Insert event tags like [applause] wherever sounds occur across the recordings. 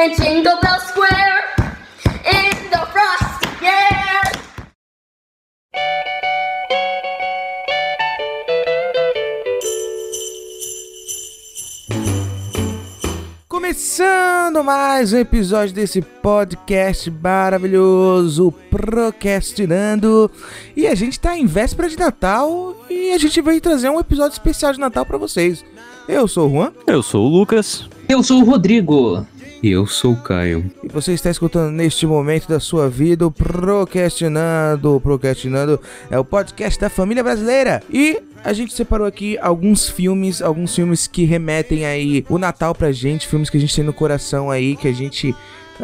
and Jingle Bell Square in the frosty air. Começando mais um episódio desse podcast maravilhoso, Procrastinando. E a gente tá em véspera de Natal e a gente veio trazer um episódio especial de Natal pra vocês. Eu sou o Juan Eu sou o Lucas. Eu sou o Rodrigo. Eu sou o Caio. e você está escutando neste momento da sua vida o Procrastinando. O Procrastinando é o podcast da família brasileira. E a gente separou aqui alguns filmes, alguns filmes que remetem aí o Natal pra gente, filmes que a gente tem no coração aí, que a gente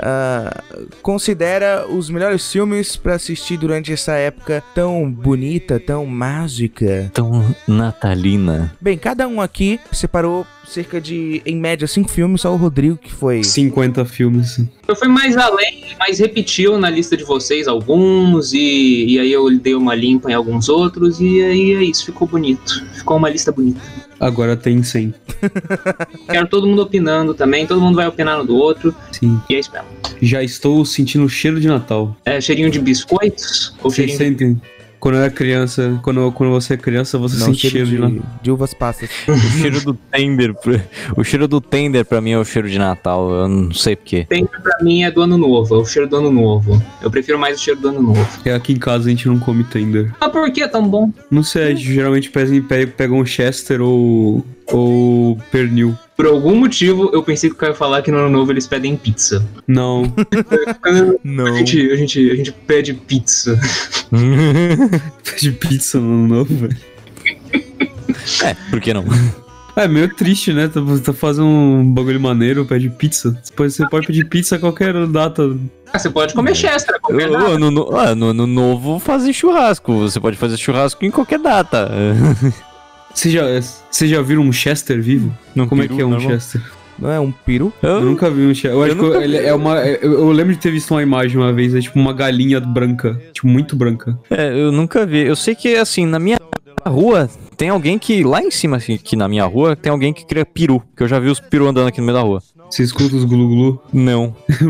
ah, considera os melhores filmes pra assistir durante essa época tão bonita, tão mágica. Tão natalina. Bem, cada um aqui separou cerca de, em média, cinco filmes, só o Rodrigo que foi 50 filmes. Eu fui mais além, mas repetiu na lista de vocês alguns, e, e aí eu dei uma limpa em alguns outros, e aí é isso, ficou bonito. Ficou uma lista bonita. Agora tem 100. [laughs] Quero todo mundo opinando também, todo mundo vai opinar no do outro, Sim. e é isso mesmo. Já estou sentindo o cheiro de Natal. É, cheirinho de biscoitos? Ou Vocês cheirinho de... Quando eu era criança, quando, quando você é criança, você não, sente cheiro cheiro de Natal. de, de uvas passas. [laughs] O cheiro do tender. O cheiro do tender pra mim é o cheiro de Natal. Eu não sei porquê. Tender pra mim é do ano novo, é o cheiro do ano novo. Eu prefiro mais o cheiro do ano novo. É aqui em casa a gente não come tender. Mas por que é tão bom? Não sei, a gente geralmente pega, pega um Chester ou, ou pernil. Por algum motivo, eu pensei que o Caio ia falar que no ano novo eles pedem pizza. Não. [laughs] Não. A gente, a gente, a gente pede pizza. [laughs] Pede pizza no ano novo, velho. é, por que não? É meio triste, né? Tá, tá fazendo um bagulho maneiro, pede pizza. Você pode, você pode pedir pizza a qualquer data. Ah, você pode comer Chester, a qualquer Eu- data. ano, no, ah, no ano novo fazer churrasco. Você pode fazer churrasco em qualquer data. [laughs] Você já, você já viram um Chester vivo? Não Como é que é um Chester? Não é um peru? Eu nunca vi um Chester. Eu, acho que ele é uma. Eu, eu lembro de ter visto uma imagem uma vez, é tipo uma galinha branca. Tipo, muito branca. É, eu nunca vi. Eu sei que, assim, na minha rua tem alguém que, lá em cima, assim, que na minha rua, tem alguém que cria peru. Que eu já vi os peru andando aqui no meio da rua. Você escuta os glu-glu? Não. [laughs]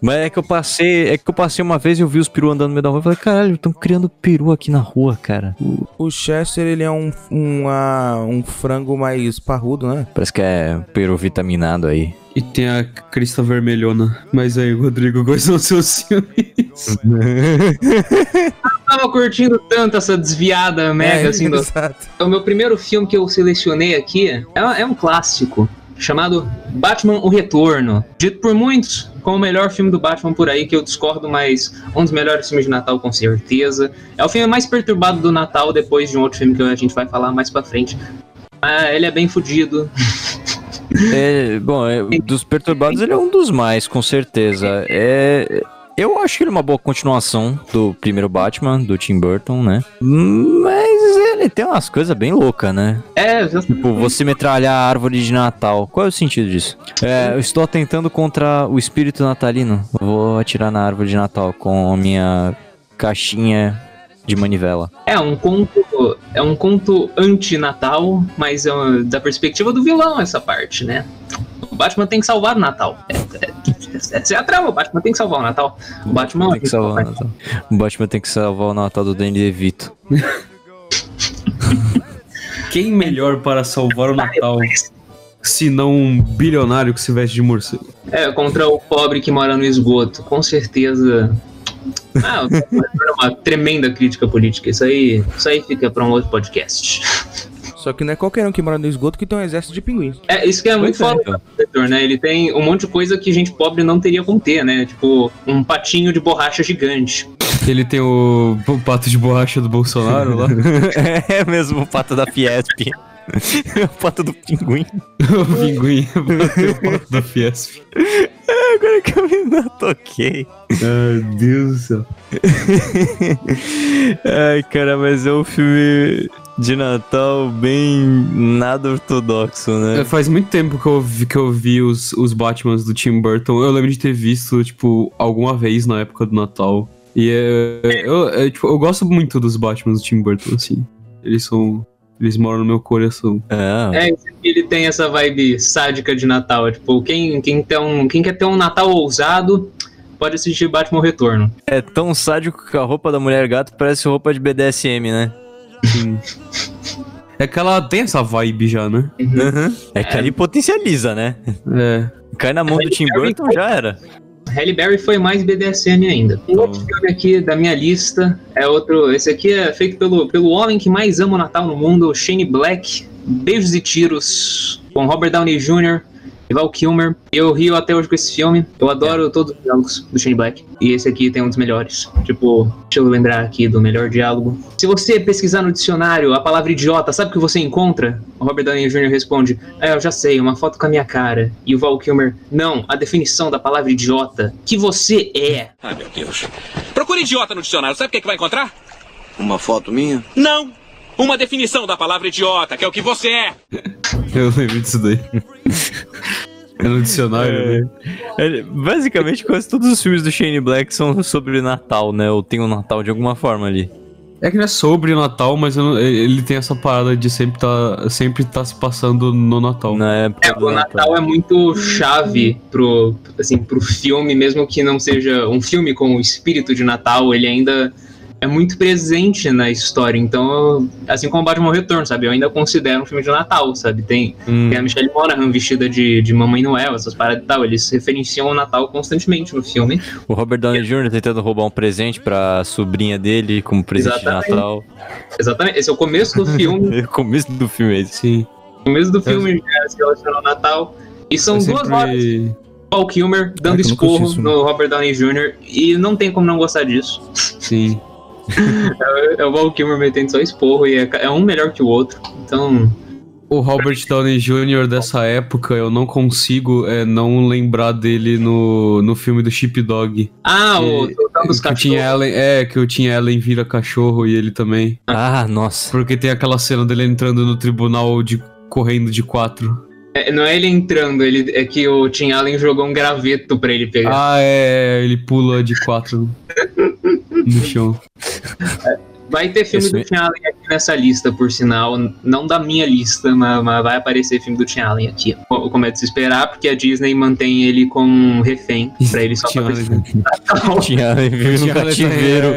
Mas é que eu passei, é que eu passei uma vez e eu vi os peru andando no meio da rua e falei, caralho, estão criando peru aqui na rua, cara. O Chester, ele é um, um, ah, um frango mais parrudo, né? Parece que é peru vitaminado aí. E tem a crista vermelhona. Mas aí, Rodrigo, quais são os seus filmes? [laughs] Eu tava curtindo tanto essa desviada mega, É, assim, do... [laughs] exato. O meu primeiro filme que eu selecionei aqui é, é um clássico, chamado Batman O Retorno. Dito por muitos como o melhor filme do Batman por aí, que eu discordo, mas um dos melhores filmes de Natal com certeza. É o filme mais perturbado do Natal, depois de um outro filme que a gente vai falar mais pra frente. Ah, ele é bem fudido. [laughs] É, bom, é, dos perturbados ele é um dos mais, com certeza. É, eu acho ele uma boa continuação do primeiro Batman, do Tim Burton, né? Mas ele tem umas coisas bem loucas, né? É, já- Tipo, você metralhar a árvore de Natal. Qual é o sentido disso? É, eu estou atentando contra o espírito natalino. Vou atirar na árvore de Natal com a minha caixinha de manivela. é um conto, é um conto anti-Natal, mas é uma- da perspectiva do vilão essa parte, né? O Batman tem que salvar o Natal. É, é, essa é a trama, o Batman tem que salvar o Natal. O Batman Tem que salvar o Natal. O Batman tem que salvar o Natal do Danny DeVito. [laughs] [laughs] Quem melhor para salvar o Natal se não um bilionário que se veste de morcego? É, contra o pobre que mora no esgoto. Com certeza. Ah, uma tremenda crítica política. Isso aí, isso aí fica pra um outro podcast. Só que não é qualquer um que mora no esgoto que tem um exército de pinguins. É, isso que é muito é, foda então. do setor, né? Ele tem um monte de coisa que gente pobre não teria como ter, né? Tipo, um patinho de borracha gigante. Ele tem o, o pato de borracha do Bolsonaro lá. [laughs] é mesmo o pato da Fiesp. [laughs] o pato do pinguim. o pinguim o pato da Fiesp. Agora que eu me toquei. Ai, Deus do céu. [laughs] Ai, cara, mas é um filme de Natal bem nada ortodoxo, É, né? faz muito tempo que eu vi, que eu vi os, os Batmans do Tim Burton. Eu lembro de ter visto, tipo, alguma vez na época do Natal. E é, eu, é, tipo, eu gosto muito dos Batmans do Tim Burton, assim. Eles são. Eles moram no meu coração. É, aqui ele tem essa vibe sádica de Natal. Tipo, quem, quem, tem um, quem quer ter um Natal ousado, pode assistir Batman Retorno. é tão sádico que a roupa da mulher gato parece roupa de BDSM, né? Sim. É que ela tem essa vibe já, né? É que ali potencializa, né? É. Cai na mão do Tim Burton, já era. Halle Berry foi mais BDSM ainda. Um outro filme aqui da minha lista é outro. Esse aqui é feito pelo, pelo homem que mais ama o Natal no mundo, Shane Black. Beijos e Tiros, com Robert Downey Jr. Val Kilmer. Eu rio até hoje com esse filme. Eu adoro todos os diálogos do Shane Black. E esse aqui tem um dos melhores. Tipo, deixa eu lembrar aqui do melhor diálogo. Se você pesquisar no dicionário a palavra idiota, sabe o que você encontra? O Robert Downey Jr. responde: É, eu já sei, uma foto com a minha cara. E o Val Kilmer: Não, a definição da palavra idiota. Que você é. Ai, meu Deus. Procure idiota no dicionário. Sabe o que, é que vai encontrar? Uma foto minha? Não! Uma definição da palavra idiota, que é o que você é. [laughs] Eu lembro disso daí. É no dicionário, né? É, basicamente, quase todos os filmes do Shane Black são sobre Natal, né? Ou tem o Natal de alguma forma ali. É que não é sobre Natal, mas não- ele tem essa parada de sempre tá, sempre tá se passando no Natal. Na época É, o Natal é muito chave pro, assim, pro filme, mesmo que não seja um filme com o espírito de Natal, ele ainda é muito presente na história. Então, eu- assim como Batman Retorno, sabe? Eu ainda considero um filme de Natal, sabe? Tem, Hum. tem a Michelle Monaghan vestida de, de Mamãe Noel, essas paradas e tal. Eles referenciam o Natal constantemente no filme. O Robert Downey Jr. tentando roubar um presente pra sobrinha dele como presente Exatamente. de Natal. Exatamente. Esse é o começo do [laughs] filme. o começo do filme é. Sim. O começo do filme já se relaciona ao Natal. E são Eu duas horas sempre... Paul Kilmer dando nunca esporro no Robert Downey Jr. E não tem como não gostar disso. Sim. É o Val Kilmer metendo só esporro e é, é um melhor que o outro. Então, O Robert Downey Jr. dessa época, eu não consigo é, não lembrar dele no, no filme do Sheepdog. ah, o Que- o Tim cachorros. Allen, é, que o Tim Allen vira cachorro e ele também. Ah, nossa. Porque tem aquela cena dele entrando no tribunal de correndo de quatro. É, não é ele entrando, ele, é que o Tim Allen jogou um graveto pra ele pegar. Ah, é, ele pula de quatro [laughs] no chão. Vai ter filme Esse do me- Tim Allen aqui nessa lista, por sinal. Não da minha lista, mas, mas vai aparecer filme do Tim Allen aqui. Co- Como é de se esperar, porque a Disney mantém ele como um refém pra ele só Tim fazer Allen. Vive O no Tim Allen cativeiro.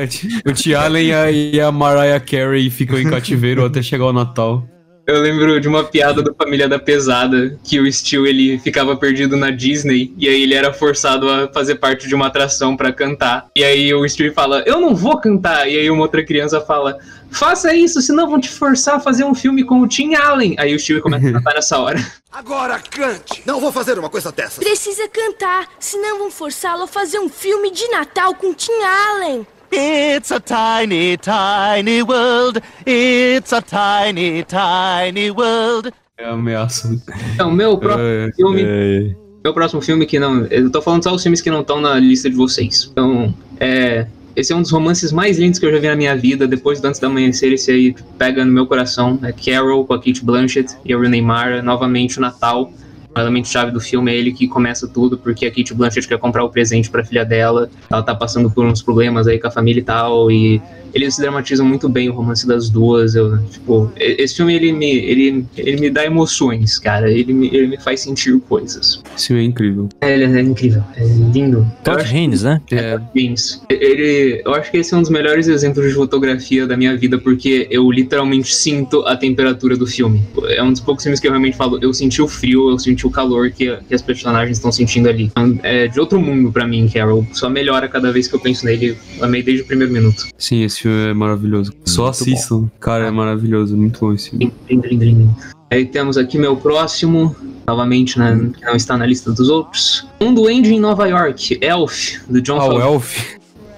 O Tim Allen e a, e a Mariah Carey ficam em cativeiro até chegar o Natal. Eu lembro de uma piada do Família da Pesada, que o Steel ele ficava perdido na Disney, e aí ele era forçado a fazer parte de uma atração pra cantar. E aí o Steel fala, eu não vou cantar. E aí uma outra criança fala, faça isso, senão vão te forçar a fazer um filme com o Tim Allen. Aí o Steel começa a cantar nessa hora. [laughs] Agora cante! Não vou fazer uma coisa dessas. Precisa cantar, senão vão forçá-lo a fazer um filme de Natal com Tim Allen. It's a tiny, tiny world. It's a tiny, tiny world. É ameaça. Então, meu próximo É, filme... É, Meu próximo filme que não... Eu tô falando só os filmes que não estão na lista de vocês. Então, é... Esse é um dos romances mais lindos que eu já vi na minha vida. Depois do Antes do Amanhecer, esse aí pega no meu coração. É Carol com a Kate Blanchett e a Renee Mara. Novamente o Natal. O elemento chave do filme é ele que começa tudo, porque a Kate Blanchett quer comprar o presente pra filha dela. Ela tá passando por uns problemas aí com a família e tal. E eles dramatizam muito bem o romance das duas. Eu, tipo, esse filme ele me, ele, ele me dá emoções, cara. Ele me, ele me faz sentir coisas. Esse filme é incrível. É, ele é incrível, é lindo. Todd acho Haynes, né? É, James. Ele, eu acho que esse é um dos melhores exemplos de fotografia da minha vida, porque eu literalmente sinto a temperatura do filme. É um dos poucos filmes que eu realmente falo, eu senti o frio, eu senti o calor que, que as personagens estão sentindo ali. Então, É de outro mundo pra mim, Carol. Só melhora cada vez que eu penso nele. Amei desde o primeiro minuto. sim, esse filme é maravilhoso. Só assistam. Cara, é maravilhoso. Muito bom esse filme. Lindo, lindo, lindo. Aí temos aqui meu próximo, novamente, né, que não está na lista dos outros. Um duende em Nova York, Elf, do John Ah, o Favreau. Elf?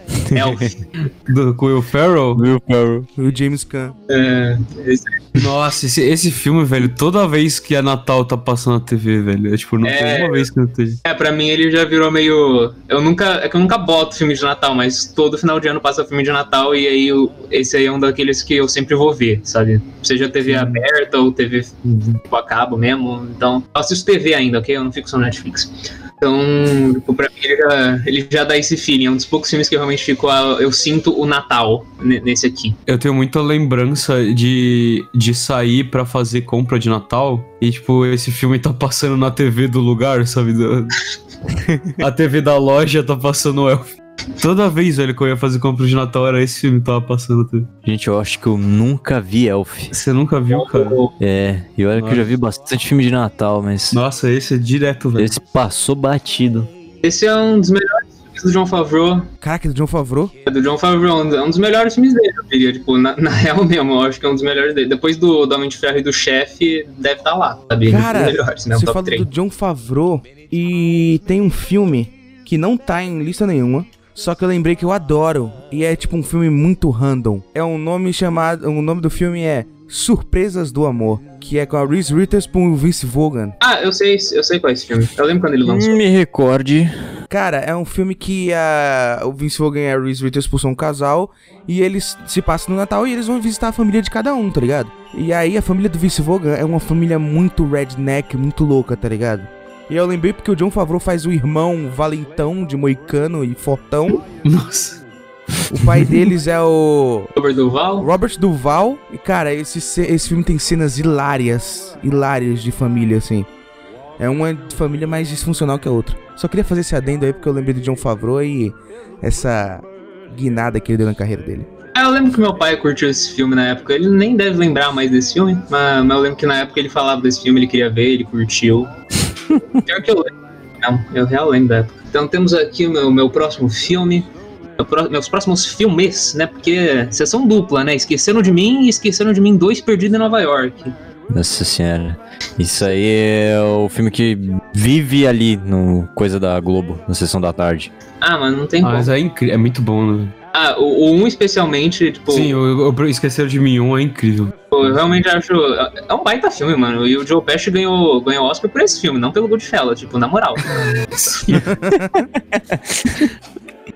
[laughs] Elf. Do, com o Will Ferrell? Will Ferrell. O James Caan. É, esse- Nossa, esse, esse filme, velho, toda vez que é Natal tá passando na TV, velho. É tipo, não É. tem uma vez que não tem. É, pra mim ele já virou meio. Eu nunca. É que eu nunca boto filme de Natal, mas todo final de ano passa filme de Natal e aí eu- esse aí é um daqueles que eu sempre vou ver, sabe? Seja TV aberta ou TV tipo, a cabo mesmo. Então, eu assisto TV ainda, ok? Eu não fico só no Netflix. Então, tipo, pra mim ele já, ele já dá esse feeling. É um dos poucos filmes que realmente fico. ah, Eu sinto o Natal ne- nesse aqui. Eu tenho muita lembrança de, de sair pra fazer compra de Natal e, tipo, esse filme tá passando na TV do lugar, sabe? [laughs] A TV da loja tá passando o Elf. Toda vez, velho, que eu ia fazer compra de Natal, era esse filme que tava passando. TV. Gente, eu acho que eu nunca vi Elf. Você nunca viu, cara? É, e olha que eu já vi bastante filme de Natal, mas Nossa, esse é direto, velho. esse passou batido. Esse é um dos melhores filmes do John Favreau. Caraca, do John Favreau. É do John Favreau, um é um dos melhores filmes dele, eu diria. Tipo, na, na [laughs] real mesmo, eu acho que é um dos melhores dele. Depois do, Homem de Ferro e do Chefe, deve estar lá, sabe? Cara, um dos melhores, né? Você top falou 3. do John Favreau e tem um filme que não tá em lista nenhuma. Só que eu lembrei que eu adoro. E é tipo um filme muito random. É um nome chamado. O nome do filme é Surpresas do Amor. Que é com a Reese Witherspoon e o Vince Vaughn. Ah, eu sei, eu sei qual é esse filme. Eu lembro quando ele lançou. Me recorde. Cara, é um filme que a, o Vince Vaughn e a Reese Witherspoon são um casal. E eles se passam no Natal e eles vão visitar a família de cada um, tá ligado? E aí a família do Vince Vaughn é uma família muito redneck, muito louca, tá ligado? E eu lembrei porque o John Favreau faz o irmão valentão de moicano e fortão. Nossa. O pai deles é o Robert Duval. Robert Duval. E, cara, esse, esse filme tem cenas hilárias. Hilárias de família, assim. É uma família mais disfuncional que a outra. Só queria fazer esse adendo aí porque eu lembrei do John Favreau e essa guinada que ele deu na carreira dele. Ah, eu lembro que meu pai curtiu esse filme na época. Ele nem deve lembrar mais desse filme, mas, mas eu lembro que na época ele falava desse filme, ele queria ver, ele curtiu. Pior que eu lembro. Não, eu real lembro da época. Então temos aqui o meu, meu próximo filme. meus próximos filmes, né? Porque sessão dupla, né? Esqueceram de mim e esqueceram de mim dois perdidos em Nova York. Nossa senhora. Isso aí é o filme que vive ali no Coisa da Globo, na sessão da tarde. Ah, mas não tem Ah, como. mas é incrível, é muito bom, né? Ah, o, o um especialmente, tipo, Sim, o, o Esqueceram de Mim 1 é incrível. eu realmente acho. É um baita filme, mano. E o Joe Pesci ganhou, ganhou Oscar por esse filme, não pelo Goodfellas, tipo, na moral. [laughs] [laughs]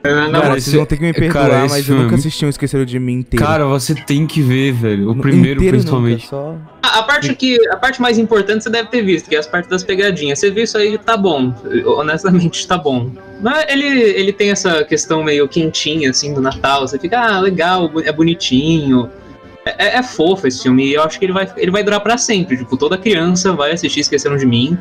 É, na Cara. Vocês vão ter que me cara, perdoar, esse mas eu filme é nunca muito- assisti um Esqueceram de Mim inteiro. Cara, você tem que ver, velho. O primeiro, Inteiro principalmente. Nunca, só... A, a parte que a parte mais importante você deve ter visto, que é as partes das pegadinhas. Você viu isso aí, tá bom. Honestamente, tá bom. Mas ele, ele tem essa questão meio quentinha, assim, do Natal. Você fica, ah, legal, é bonitinho. É, é- é fofo esse filme. E eu acho que ele vai, ele vai durar pra sempre. Tipo, toda criança vai assistir Esqueceram de Mim.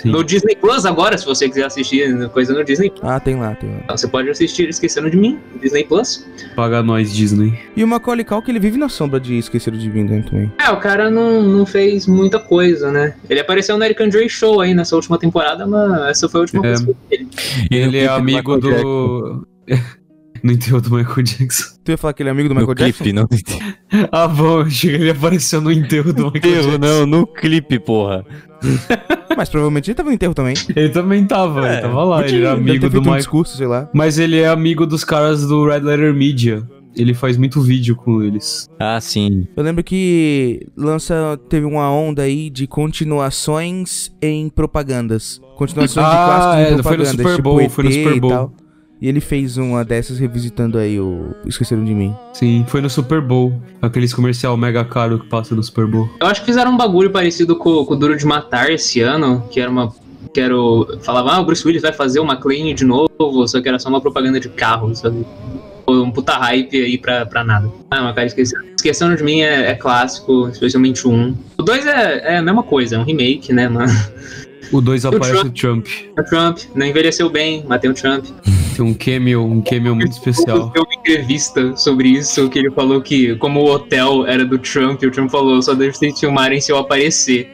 Sim. No Disney Plus agora, se você quiser assistir coisa no Disney Ah, tem lá, tem lá. Então, você pode assistir Esquecendo de Mim, no Disney Plus. Paga nós, Disney. E o Macaulay Culkin, ele vive na sombra de Esqueceram de Mim né, também. É, o cara não, não fez muita coisa, né? Ele apareceu no Eric Andre Show aí nessa última temporada, mas essa foi a última É. coisa dele. Ele é clipe do amigo do. No enterro do Michael Jackson. [laughs] Tu ia falar que ele é amigo do No Michael Jackson? clipe, não. [laughs] Ah, bom, achei que ele apareceu no enterro do Michael Erro, Jackson. não, no clipe, porra. [laughs] Mas provavelmente ele tava no enterro também. Ele também tava, ele tava lá, ele era amigo do um Michael. discurso, sei lá. Mas ele é amigo dos caras do Red Letter Media. Ele faz muito vídeo com eles. Ah, sim. Eu lembro que lança teve uma onda aí de continuações em propagandas. Continuações de Ah, clássicos é, em foi no propagandas. Super tipo Bowl, foi no Super e Bowl. E ele fez uma dessas revisitando aí o Esqueceram de Mim. Sim, foi no Super Bowl. Aqueles comercial mega caro que passa no Super Bowl. Eu acho que fizeram um bagulho parecido com, com o Duro de Matar esse ano, que era uma. Que era o. Falava, ah, o Bruce Willis vai fazer uma McLean de novo, só que era só uma propaganda de carro, sabe? Foi Um puta hype aí pra, pra nada. Ah, mas cara, esquecendo, esquecendo de mim é, é clássico, especialmente o um. O dois é, é a mesma coisa, é um remake, né, mano? O 2 o aparece o Trump. O Trump não envelheceu bem, matei o Trump. [laughs] Um cameo, um cameo muito especial. Deu uma entrevista sobre isso, que ele falou que, como o hotel era do Trump, o Trump falou, só deixa vocês filmarem se eu aparecer.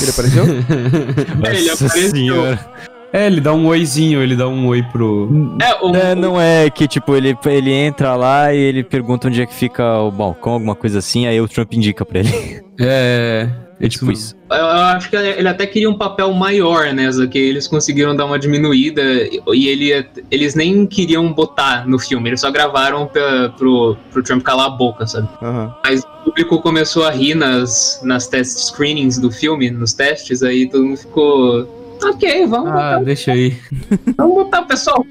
Ele apareceu? [laughs] ele Nossa apareceu. senhora. É, ele dá um oizinho, ele dá um oi pro. É, o, É, não é que, tipo, ele, ele entra lá e ele pergunta onde é que fica o balcão, alguma coisa assim, aí o Trump indica pra ele. É. É tipo isso. Eu eu acho que ele até queria um papel maior nessa, que eles conseguiram dar uma diminuída e ele, eles nem queriam botar no filme, eles só gravaram pra, pro, pro Trump calar a boca, sabe? Aham. Mas o público começou a rir nas, nas test screenings do filme, nos testes, aí todo mundo ficou. Ok, vamos Ah, botar, deixa aí. [laughs] vamos botar, pessoal.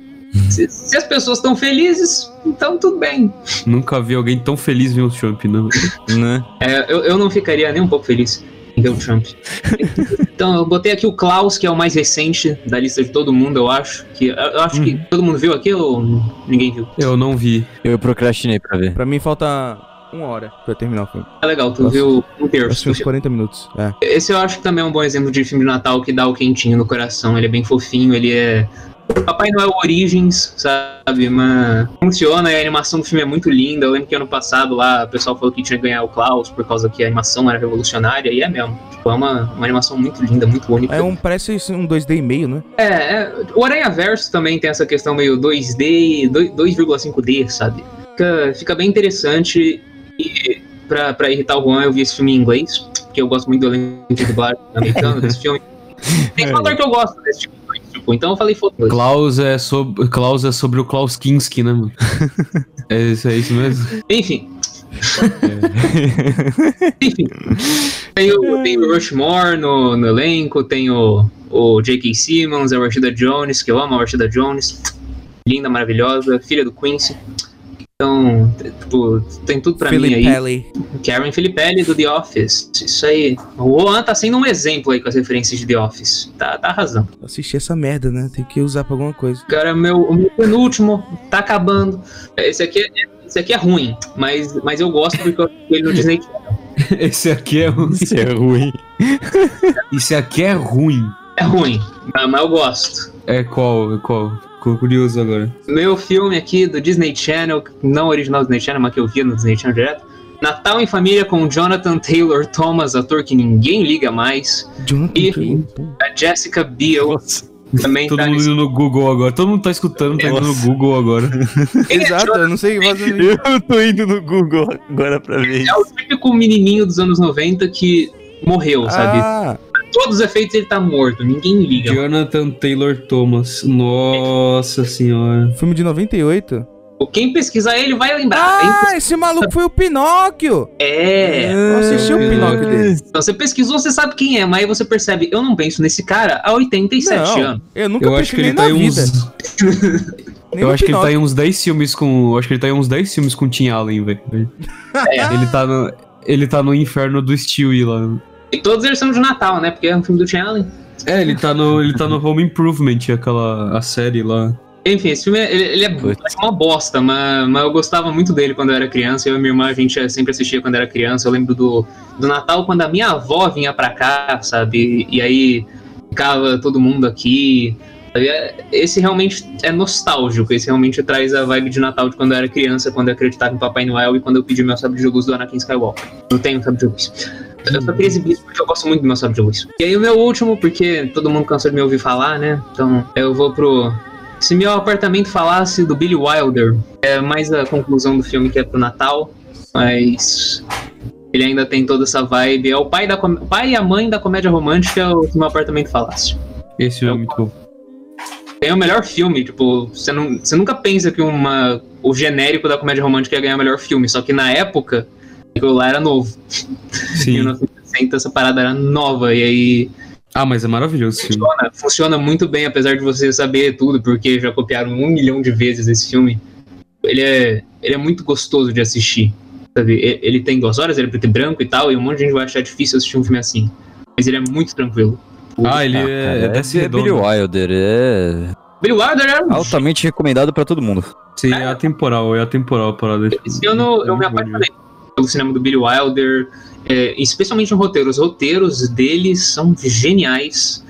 Se, se as pessoas estão felizes, então tudo bem. Nunca vi alguém tão feliz ver o Trump, não. Né? É, eu, eu não ficaria nem um pouco feliz. O Trump. [laughs] então, eu botei aqui o Klaus, que é o mais recente da lista de todo mundo, eu acho. Que, eu, acho que todo mundo viu aqui ou ninguém viu? Eu não vi. Eu procrastinei pra ver. Pra mim falta uma hora pra terminar o filme. É legal, tu Nossa. viu um Acho terço. que uns 40 minutos. É. Esse eu acho que também é um bom exemplo de filme de Natal que dá o quentinho no coração. Ele é bem fofinho, ele é. Papai Noel Origins, sabe? Mas funciona a animação do filme é muito linda. Eu lembro que ano passado lá o pessoal falou que tinha que ganhar o Klaus por causa que a animação era revolucionária, e é mesmo. Tipo, é uma, uma animação muito linda, muito única. É um, parece um 2D e meio, né? É, é, o Aranha Verso também tem essa questão meio 2D, 2 2,5D, sabe? Fica, fica bem interessante e pra, pra irritar o Juan eu vi esse filme em inglês, porque eu gosto muito do elenco de dublagem americano desse filme. [laughs] Tem fator que eu gosto desse tipo de coisa, tipo, então eu falei foda Klaus é, sobre, Klaus é sobre o Klaus Kinski, né, mano? [laughs] é, isso, é isso mesmo? Enfim. [laughs] Enfim. Tem o, tem o Rushmore no, no elenco, tem o, o J.K. Simmons, a Rashida Jones, que eu amo a Rashida Jones. Linda, maravilhosa, filha do Quincy. Então, tipo, tem tudo pra mim aí. Filippelli. Karen Filippelli do The Office. Isso aí. O Juan tá sendo um exemplo aí com as referências de The Office. Tá, tá arrasando. Assisti essa merda, né? Tem que usar pra alguma coisa. Cara, meu, o meu penúltimo tá acabando. Esse aqui é, esse aqui é ruim, mas, mas eu gosto porque eu assisti ele no Disney Channel. [laughs] Esse aqui é ruim. Isso é ruim. Esse aqui é ruim. É ruim, mas mas eu gosto. É qual? É qual? Ficou curioso agora. Meu filme aqui do Disney Channel, não original do Disney Channel, mas que eu via no Disney Channel direto. Natal em Família com Jonathan Taylor Thomas, ator que ninguém liga mais. Jonathan E- Taylor. A Jessica Biel também Todo tá mundo indo no Google agora. Todo mundo tá escutando, tá indo no Google agora. [laughs] Exato, eu não sei fazer Eu tô indo no Google agora pra ver É o típico menininho dos anos 90 que morreu, sabe? Todos os efeitos ele tá morto, ninguém liga. Jonathan Taylor Thomas. Nossa senhora. filme de 98. Quem pesquisar ele vai lembrar. Ah, esse maluco foi o Pinóquio! É. Eu assisti o Pinóquio dele. Então, você pesquisou, você sabe quem é, mas aí você percebe, eu não penso nesse cara há 87 Não, anos. eu nunca Eu acho que pensei ele tá na em vida. uns. [laughs] Nem Eu acho que ele tá em uns 10 filmes com. Eu acho que ele tá em uns 10 filmes com Tim Allen, velho. Ele tá no. Ele tá no inferno do Stewie lá. E todos eles são de Natal, né? Porque é um filme do Allen. É, ele tá no. Ele tá no Home Improvement, aquela. a série lá. Enfim, esse filme, ele, ele é Putz. uma bosta, mas, mas eu gostava muito dele quando eu era criança. Eu e minha irmã, a gente sempre assistia quando era criança. Eu lembro do, do Natal, quando a minha avó vinha pra cá, sabe? E aí ficava todo mundo aqui. sabe? É- Esse realmente é nostálgico. Esse realmente traz a vibe de Natal de quando eu era criança, quando eu acreditava em Papai Noel e quando eu pedi meu sabre de luz do Anakin Skywalker. Eu tenho sabre de luz. Eu só queria exibir isso porque eu gosto muito do meu sabre de luz. E aí o meu último, porque todo mundo cansou de me ouvir falar, né? Então eu vou pro se meu apartamento falasse do Billy Wilder, é mais a conclusão do filme que é pro Natal, mas ele ainda tem toda essa vibe. É o pai, da pai e a mãe da comédia romântica, o se meu apartamento falasse. Esse filme é muito bom. É o melhor filme, tipo, você, não, você nunca pensa que uma, o genérico da comédia romântica ia ganhar o melhor filme, só que na época, aquilo lá era novo. Em Sim. 1960 essa parada era nova, e aí Ah, mas é maravilhoso esse filme. funciona, funciona muito bem, apesar de você saber tudo, porque já copiaram um milhão de vezes esse filme. Ele é, ele é muito gostoso de assistir. Sabe? Ele tem duas horas, ele é preto e branco e tal, e um monte de gente vai achar difícil assistir um filme assim. Mas ele é muito tranquilo. Ah, ele Ah, é, cara, é desse é Billy. Wilder, é Billy Wilder era um altamente recomendado pra todo mundo. Sim, é atemporal, é atemporal a parada. Esse ano eu me É muito bom de ver. apaixonei pelo cinema do Billy Wilder, é, especialmente no roteiro. Os roteiros deles são geniais.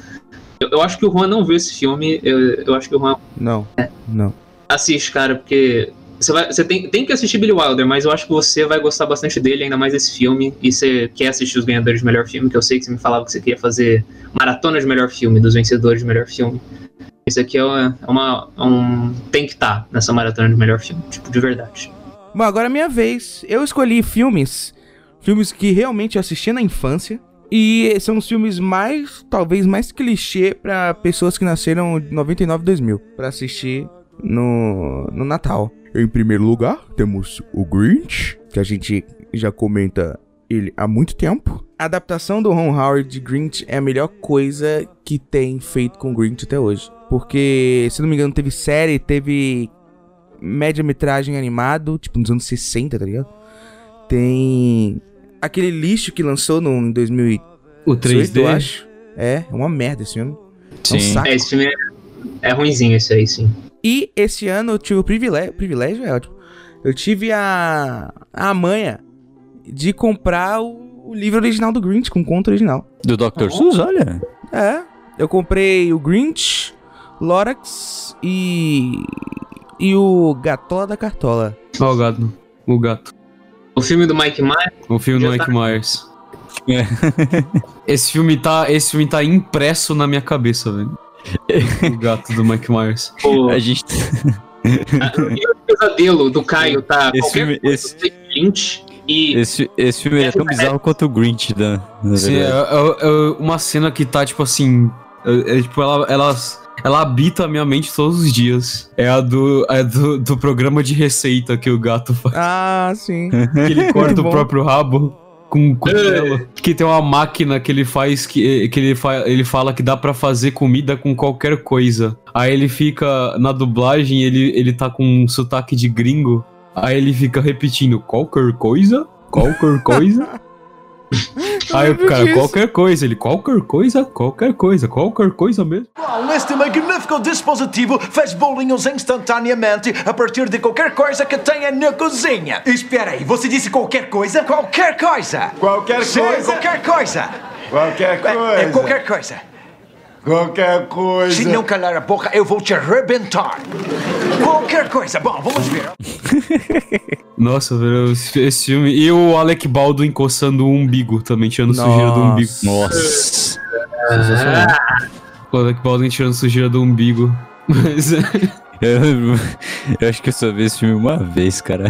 Eu, eu acho que o Juan não viu esse filme. Eu, eu acho que o Juan Não, não. assiste, cara, porque você, vai, você tem, tem que assistir Billy Wilder, mas eu acho que você vai gostar bastante dele, ainda mais desse filme. E você quer assistir os ganhadores de melhor filme, que eu sei que você me falava que você queria fazer maratona de melhor filme, dos vencedores de melhor filme. Esse aqui é uma. é uma- é um, tem que estar nessa maratona de melhor filme, tipo, de verdade. Bom, agora é minha vez. Eu escolhi filmes, filmes que realmente eu assisti na infância. E são os filmes mais, talvez mais clichê pra pessoas que nasceram de 99 e 2000 pra assistir no, no Natal. Em primeiro lugar, temos o Grinch, que a gente já comenta ele há muito tempo. A adaptação do Ron Howard de Grinch é a melhor coisa que tem feito com Grinch até hoje. Porque, se não me engano, teve série, teve média-metragem animado, tipo nos anos 60, tá ligado? Tem aquele lixo que lançou no, em O 18, eu 3D. acho. É, é uma merda esse filme. É um Sim. saco. É, esse filme é, é ruimzinho, esse aí, sim. E esse ano eu tive o privilégio, privilégio é ótimo. Eu tive a, a manha de comprar o, o livro original do Grinch, com conto original. Do Dr. Seuss, olha. É, eu comprei o Grinch, Lorax e. e o Gatola da Cartola. Ó, o gato. O gato. O filme do Mike Myers, O filme do Já Mike tá. Myers. [laughs] Esse filme tá, esse filme tá impresso na minha cabeça, velho. O gato do Mike Myers. pô, [laughs] A gente. o [laughs] pesadelo do Caio tá Esse qualquer filme- coisa esse- do David Lynch e Esse, esse filme é tão bizarro quanto o Grinch, da, na Sim, é, verdade. é- é uma cena que tá, tipo assim. É, é, tipo, ela, ela, ela habita a minha mente todos os dias. É a do, é do, do programa de receita que o gato faz. Ah, sim. [laughs] Que ele corta o próprio rabo com cutelo. Que tem uma máquina que ele faz que, que ele, fa, ele fala que dá pra fazer comida com qualquer coisa. Aí ele fica na dublagem, ele, ele tá com um sotaque de gringo. Aí ele fica repetindo qualquer coisa, qualquer coisa. [laughs] Aí o cara, disso. qualquer coisa, ele qualquer coisa, qualquer coisa, qualquer coisa mesmo. Este magnífico dispositivo faz bolinhos instantaneamente a partir de qualquer coisa que tenha na cozinha. Espera aí, você disse qualquer coisa? Qualquer coisa. Qualquer Sim, coisa. qualquer coisa. Qualquer É, é qualquer coisa. Qualquer coisa. Se não calar a boca, eu vou te arrebentar. Qualquer coisa. Bom, vamos ver. [laughs] Nossa, velho, esse filme. E o Alec Baldwin coçando o umbigo também, tirando sujeira do umbigo. Nossa. O Alec Baldwin tirando sujeira do umbigo. Mas, é, [laughs] Eu, eu acho que eu só vi esse filme uma vez, cara.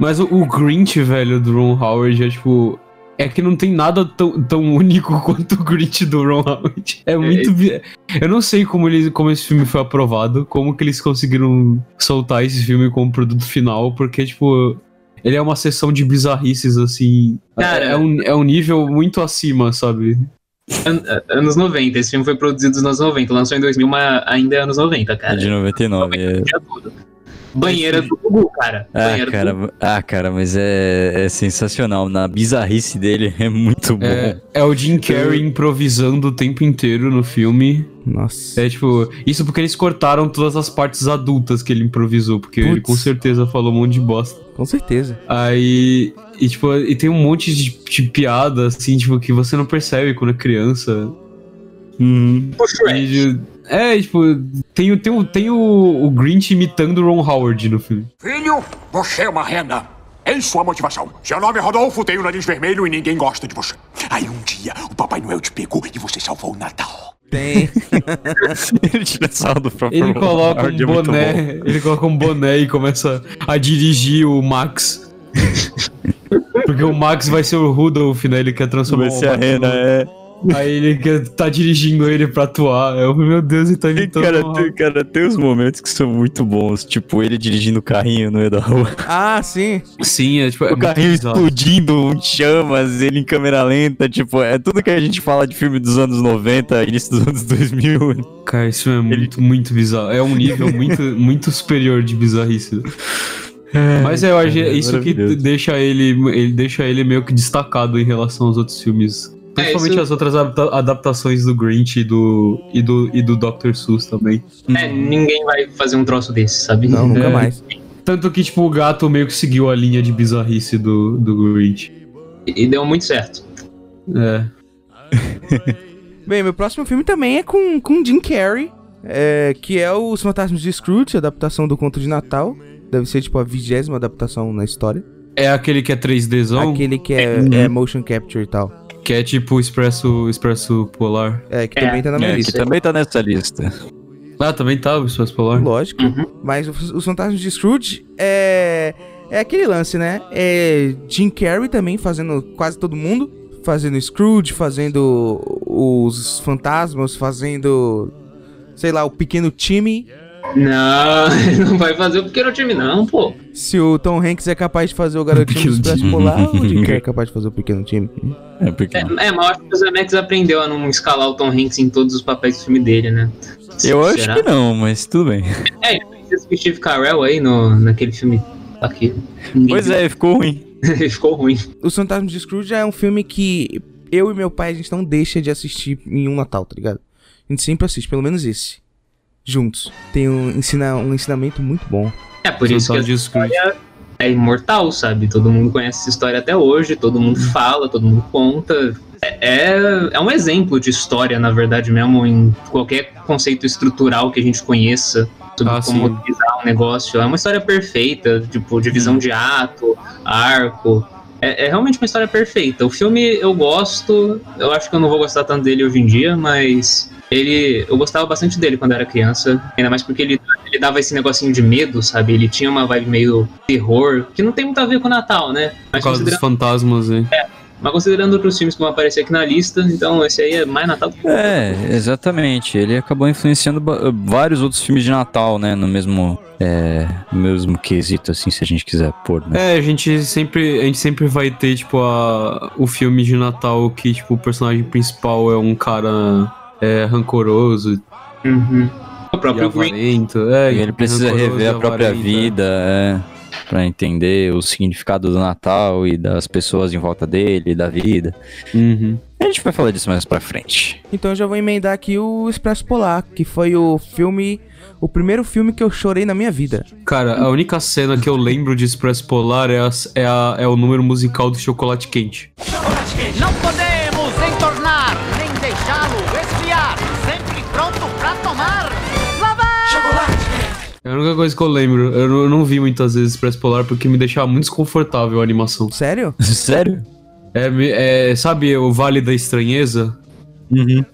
mas o, o Grinch, velho, do Ron Howard é tipo. É que não tem nada tão, tão único [laughs] quanto o Grinch do Ron Howard. É muito. bi- Eu não sei como, ele, como esse filme foi aprovado, como que eles conseguiram soltar esse filme como produto final, porque, tipo. Ele é uma sessão de bizarrices, assim. Cara- é, é um, é um nível muito acima, sabe? an- anos 90. Esse filme foi produzido nos anos 90, lançou em 2000, mas ainda é anos 90, É cara. de 99. É... Banheira do Gugu, cara. Ah, Banheira cara, ah, cara, mas é, é sensacional. Na bizarrice dele [laughs] é muito bom. É, é o Jim Carrey improvisando o tempo inteiro no filme. Nossa. É tipo, isso porque eles cortaram todas as partes adultas que ele improvisou, porque ele Putz. com certeza falou um monte de bosta. Com certeza. Aí, e tipo, e tem um monte de, de piada, assim, tipo, que você não percebe quando é criança. Uhum. E, é, tipo, tem, o- tem, o- tem o, o Grinch imitando o Ron Howard no filme. Filho, você é uma rena. Eis sua motivação. Seu nome é Rodolfo, tem o nariz vermelho e ninguém gosta de você. Aí um dia o Papai Noel te pegou e você salvou o Natal. Tem. [laughs] ele tira sarro do próprio Ele coloca Howard, um é boné, bom. ele coloca um boné e começa a dirigir o Max. [laughs] Porque o Max vai ser o Rudolph, né? Ele quer transformar Vai o ser a Max rena, no- é. Aí ele tá dirigindo ele pra atuar. Eu, meu Deus, ele tá imitando. cara, tem, cara, tem uns momentos que são muito bons. Tipo, ele dirigindo o carrinho no meio da rua. Ah, sim. Sim, é tipo. é O muito carrinho bizarro. explodindo, em chamas, ele em câmera lenta. Tipo, é tudo que a gente fala de filme dos anos 90, início dos anos 2000. Cara, isso é muito, muito bizarro. É um nível [laughs] muito, muito superior de bizarrice. Mas eu acho é isso que deixa ele, ele deixa ele meio que destacado em relação aos outros filmes. Principalmente isso- as outras adapta- adaptações do Grinch e do, e do, e do Dr. Seuss também. É, ninguém vai fazer um troço desse, sabe? Não, nunca É. mais. Tanto que, tipo, o gato meio que seguiu a linha de bizarrice do, do Grinch. E deu muito certo. É. [laughs] Bem, meu próximo filme também é com, com Jim Carrey, é, que é Os Fantasmas de Scrooge, adaptação do Conto de Natal. Deve ser, tipo, a vigésima adaptação na história. É aquele que é 3Dzão, Aquele que é, Uhum. é motion capture e tal. Que é tipo Expresso, Expresso Polar. É, que É, também tá na minha É, que lista. também tá nessa lista. Ah, também tá o Expresso Polar. Lógico. Mas os, os Fantasmas de Scrooge é. É aquele lance, né? É Jim Carrey também fazendo quase todo mundo. Fazendo Scrooge, fazendo os fantasmas, fazendo. Sei lá, o pequeno time. Não, [laughs] ele não vai fazer o pequeno time, não, pô. Se o Tom Hanks é capaz de fazer o garotinho do Expresso. Polar, o Jim Carrey é capaz de fazer o pequeno time. [laughs] É porque. É, é, mas eu acho que o Zemeckis aprendeu a não escalar o Tom Hanks em todos os papéis do filme dele, né? Eu acho Será? que não, mas tudo bem. É, ele fez o Steve Carell aí no, naquele filme aqui. Ninguém Pois viu. é, ficou ruim. [laughs] Ficou ruim. Os Fantasmas de Scrooge é um filme que eu e meu pai, a gente não deixa de assistir em um Natal, tá ligado? A gente sempre assiste, pelo menos esse. Juntos. Tem um, ensina, um ensinamento muito bom. É por isso que a história é imortal, sabe? Todo mundo conhece essa história até hoje, todo mundo fala, todo mundo conta. É, é, é um exemplo de história, na verdade mesmo, em qualquer conceito estrutural que a gente conheça sobre Ah, como sim. utilizar um negócio. É uma história perfeita, tipo, divisão de ato, arco. É, é realmente uma história perfeita. O filme eu gosto, eu acho que eu não vou gostar tanto dele hoje em dia, mas ele eu gostava bastante dele quando era criança, ainda mais porque ele, ele dava esse negocinho de medo, sabe? Ele tinha uma vibe meio terror, que não tem muito a ver com o Natal, né? Por Mas causa dos considerando, fantasmas aí. mas considerando outros filmes que vão aparecer aqui na lista, então esse aí é mais Natal do que É, exatamente. Ele acabou influenciando vários outros filmes de Natal, né? No mesmo, é, no mesmo quesito, assim, se a gente quiser pôr, né? É, a gente sempre, a gente sempre vai ter, tipo, a, o filme de Natal que, tipo, o personagem principal é um cara é, rancoroso Uhum. O próprio Green. avarento. É, E ele precisa rancoroso rever a própria avarento, vida, é, pra entender o significado do Natal e das pessoas em volta dele, da vida. é. Uhum. A gente vai falar disso mais pra frente. Então eu já vou emendar aqui o Expresso Polar, que foi o filme. O primeiro filme que eu chorei na minha vida. Cara, a única cena que eu lembro de Expresso Polar é, a- é, a- é o número musical do Chocolate Quente. Não É a única coisa que eu lembro. Eu não, eu não vi muitas vezes Expresso Polar porque me deixava muito desconfortável a animação. Sério? [laughs] Sério? É, é, sabe o Vale da Estranheza? Uhum.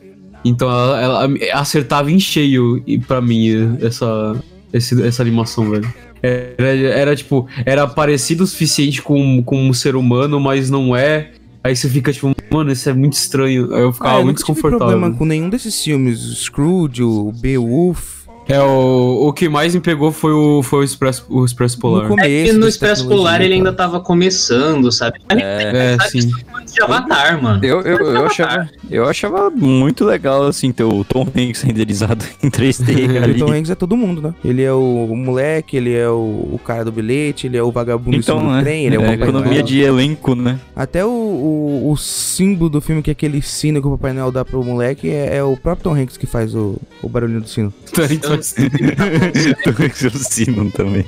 Então ela, ela acertava em cheio e para mim essa, esse- essa animação, velho. Era, era tipo, era parecido o suficiente com, com um ser humano, mas não é. Aí você fica tipo, mano, isso é muito estranho. Aí eu ficava Ah, eu muito nunca tive desconfortável. problema com nenhum desses filmes. O Scrooge, o Beowulf. É, o, o que mais me pegou foi o, foi o, Expresso, o Expresso Polar. No começo É que no Expresso Polar ele cara. ainda tava começando, sabe? É, [laughs] sabe sim. De Avatar, mano. Eu, eu, eu, achava, eu achava muito legal, assim, ter o Tom Hanks renderizado [laughs] em 3D O. [laughs] Tom Hanks é todo mundo, né? Ele é o, o moleque, ele é o, o cara do bilhete, ele é o vagabundo em cima Então, do né? trem, ele é o é, Papai economia Noel. de elenco, né? Até o, o, o símbolo do filme, que é aquele sino que o Papai Noel dá pro moleque, é, é o próprio Tom Hanks que faz o, o barulhinho do sino. Tom Hanks alucinam também.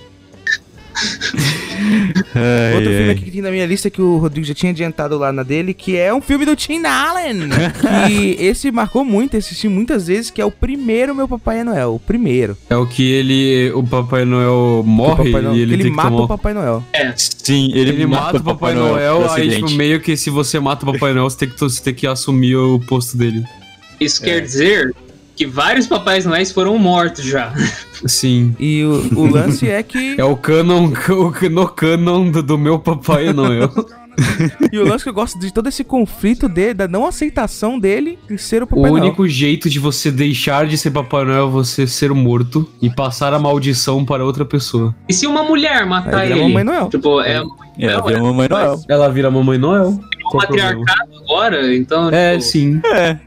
Ai, Outro filme ai. aqui que tem na minha lista que o Rodrigo já tinha adiantado lá na dele, que é um filme do Tim Allen. que [laughs] esse marcou muito, assisti muitas vezes, que é o primeiro Meu Papai é Noel. O primeiro. É o que ele. O Papai Noel morre o Papai Noel, e ele, ele tem que mata tomar... o Papai Noel. Sim, ele, Ele mata o Papai Noel, por aí, tipo, meio que se você mata o Papai Noel, você tem que, você tem que assumir o posto dele. Isso quer dizer que vários Papais Noéis foram mortos já. Sim. E o, o lance é que. [laughs] É o canon, o, no canon do, do meu Papai Noel. [laughs] E o lance que eu gosto de todo esse conflito dele, da não aceitação dele em ser o O Papai Noel. único jeito de você deixar de ser Papai Noel é você ser morto e passar a maldição para outra pessoa. E se uma mulher matar Aí vira ele? Mamãe Noel. Tipo, é, É, Não, vira é- Mamãe Noel. Ela vira Mamãe Noel. o problema? matriarcado agora, então. É, tipo, sim.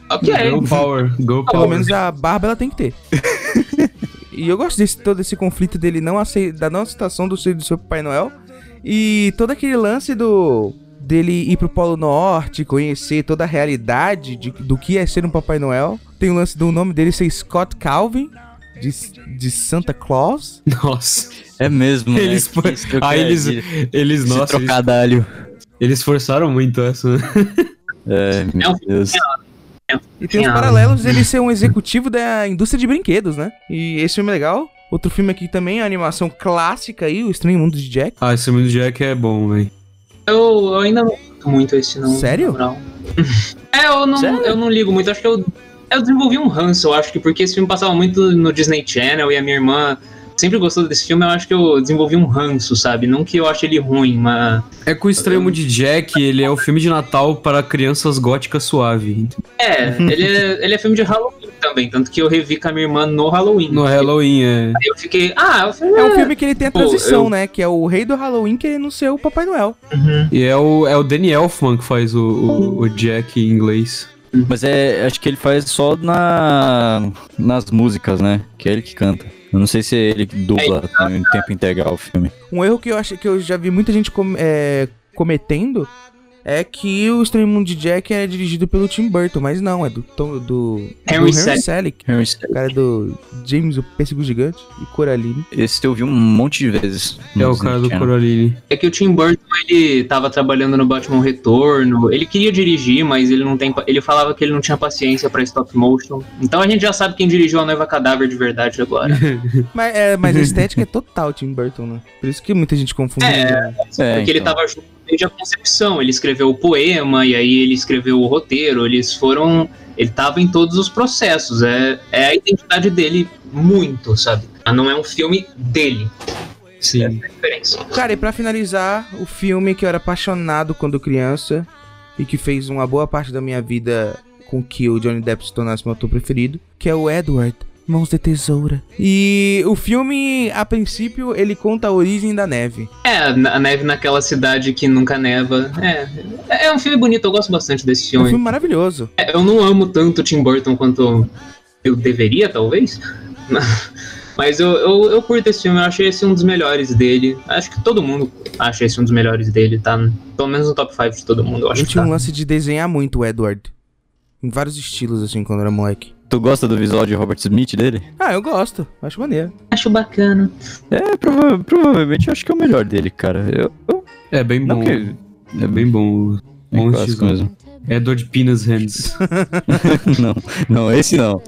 Ok. Girl [laughs] power. Pelo power. menos a barba ela tem que ter. [laughs] e eu gosto desse todo esse conflito dele não acei- da não aceitação do seu, do seu Papai Noel. E todo aquele lance do dele ir pro Polo Norte, conhecer toda a realidade de- do que é ser um Papai Noel. Tem o lance do nome dele ser Scott Calvin, de, de Santa Claus. [laughs] Nossa. É mesmo, né? Eles, Que eles, eles, nossa, eles, trocadalho. eles forçaram muito essa, né? É, meu Deus. E tem os paralelos dele ser um executivo da indústria de brinquedos, né? E esse filme é legal. Outro filme aqui também, a animação clássica aí, O Estranho Mundo de Jack. Ah, esse filme do Jack é bom, velho. Eu, eu ainda não gosto muito esse não. Sério? moral. [laughs] é, eu não, Sério? eu não ligo muito. Acho que eu, eu desenvolvi um ranço, eu acho que porque esse filme passava muito no Disney Channel e a minha irmã sempre gostou desse filme, eu acho que eu desenvolvi um ranço, sabe? Não que eu ache ele ruim, mas. É que o Estranho de Jack, ele é o filme de Natal para crianças góticas suave. É, ele é, ele é filme de Halloween também, tanto que eu revi com a minha irmã no Halloween. No Halloween, é. Aí eu fiquei, ah, o filme É um filme que ele tem a Pô, transição, eu- né? Que é o rei do Halloween querendo ser o Papai Noel. E é o, é o Danny Elfman que faz o, o, o Jack em inglês. Mas é, acho que ele faz só na, nas músicas, né? Que é ele que canta. Eu não sei se é ele que dubla em tempo integral o filme. Um erro que eu acho que eu já vi muita gente com- é, cometendo é que o Estranho Mundo de Jack é dirigido pelo Tim Burton, mas não, é do Tom, do Henry do. Selick, Henry Selick. cara do James o Pêssego Gigante e Coraline. Esse eu vi um monte de vezes. É o cara do. Coraline. É que o Tim Burton, ele tava trabalhando no Batman Retorno, ele queria dirigir, mas ele não tem, ele falava que ele não tinha paciência pra stop motion. Então a gente já sabe quem dirigiu a Noiva Cadáver de verdade agora. [laughs] Mas, é, mas a estética é total Tim Burton, né? Por isso que muita gente confunde. É, né? É, porque ele então. tava junto desde a concepção, ele escreveu o poema e aí ele escreveu o roteiro, eles foram, ele tava em todos os processos, é, é a identidade dele muito, sabe? Não é um filme dele, Sim. essa é a diferença. Cara, e pra finalizar, o filme que eu era apaixonado quando criança e que fez uma boa parte da minha vida com que o Johnny Depp se tornasse meu ator preferido, que é o Edward. Mãos de Tesoura. E o filme, a princípio, ele conta a origem da neve. É, a neve naquela cidade que nunca neva. É, é um filme bonito, eu gosto bastante desse É um filme. filme maravilhoso. É, Eu não amo tanto Tim Burton quanto eu deveria, talvez. [laughs] Mas eu, eu, eu curto esse filme, eu achei esse um dos melhores dele. Acho que todo mundo acha esse um dos melhores dele, tá? Pelo menos no top 5 de todo mundo, eu Eu acho que tinha tá. um lance de desenhar muito o Edward. Em vários estilos, assim, quando eu era moleque. Tu gosta do visual de Robert Smith dele? Ah, eu gosto. Acho maneiro. Acho bacana. É, prova- provavelmente eu acho que é o melhor dele, cara. Eu, eu É bem bom. que É bem bom. é Bom clássico mesmo. Edward Penis Hands. [laughs] [laughs] não, não, esse não.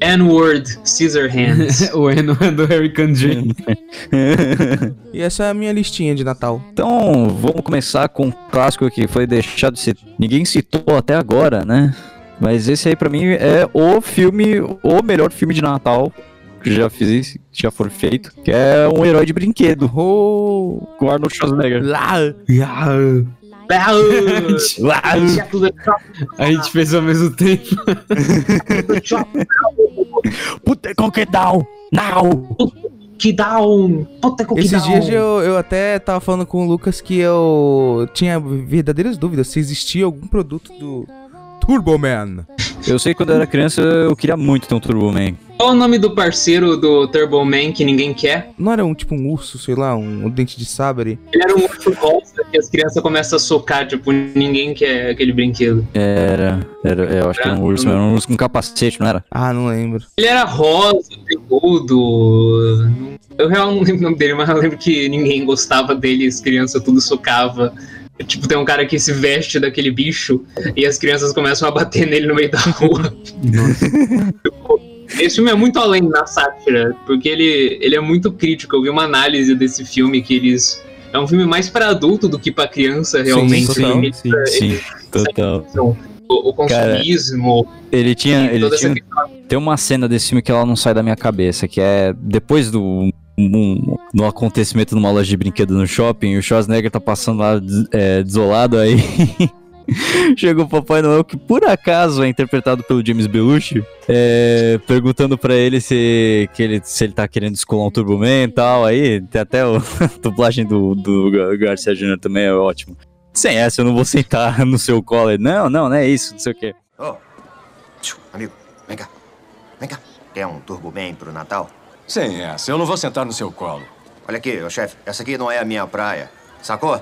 N-word, Scissor Hands. [laughs] o Eno é do Harry J. E essa é a minha listinha de Natal. Então, vamos começar com um clássico que foi deixado de ser. Ninguém citou até agora, né? Mas esse aí pra mim é o filme, o melhor filme de Natal que já fiz, que já foi feito, que é um herói de brinquedo, Oh, com Arnold Schwarzenegger. lá. [laughs] A gente fez ao mesmo tempo. [laughs] Puta que down! Now! que dá um. Puta que Esses dá dias um. eu, eu até tava falando com o Lucas que eu tinha verdadeiras dúvidas se existia algum produto do Turbo Man. Eu sei que quando eu era criança eu queria muito ter um Turbo Man. Qual o nome do parceiro do Turbo Man que ninguém quer? Não era um tipo um urso, sei lá, um, dente de sabre? Ele era um urso rosa que as crianças começam a socar, tipo, ninguém quer aquele brinquedo. Era, era, eu acho que era um urso, era um urso com capacete, não era? Ah, não lembro. Ele era rosa, peludo. Eu realmente não lembro o nome dele, mas eu lembro que ninguém gostava dele, as crianças tudo socava. Tipo, tem um cara que se veste daquele bicho e as crianças começam a bater nele no meio da rua. Esse filme é muito além da sátira, porque ele, ele é muito crítico. Eu vi uma análise desse filme que eles. É um filme mais pra adulto do que pra criança, realmente. total. Ele- sim. Sim, total. o, o consumismo. Ele tinha, ele tinha, tem uma cena desse filme que ela não sai da minha cabeça, que é depois do um, no acontecimento numa loja de brinquedo no shopping, o Schwarzenegger tá passando lá é, desolado aí. [laughs] Chega o Papai Noel, que por acaso é interpretado pelo James Belushi, é, perguntando pra ele se, que ele se ele tá querendo descolar um Turbo Man e tal. Aí tem até o, [laughs] a dublagem do, do Gar- Garcia Jr. também é ótimo. Sem essa, eu não vou sentar [laughs] no seu colo. Não, não, não é isso, não sei o quê. Tchu, amigo, vem cá. Vem cá. Quer um Turbo Man pro Natal? Sem essa, eu não vou sentar no seu colo. Olha aqui, ô chefe, essa aqui não é a minha praia. Sacou?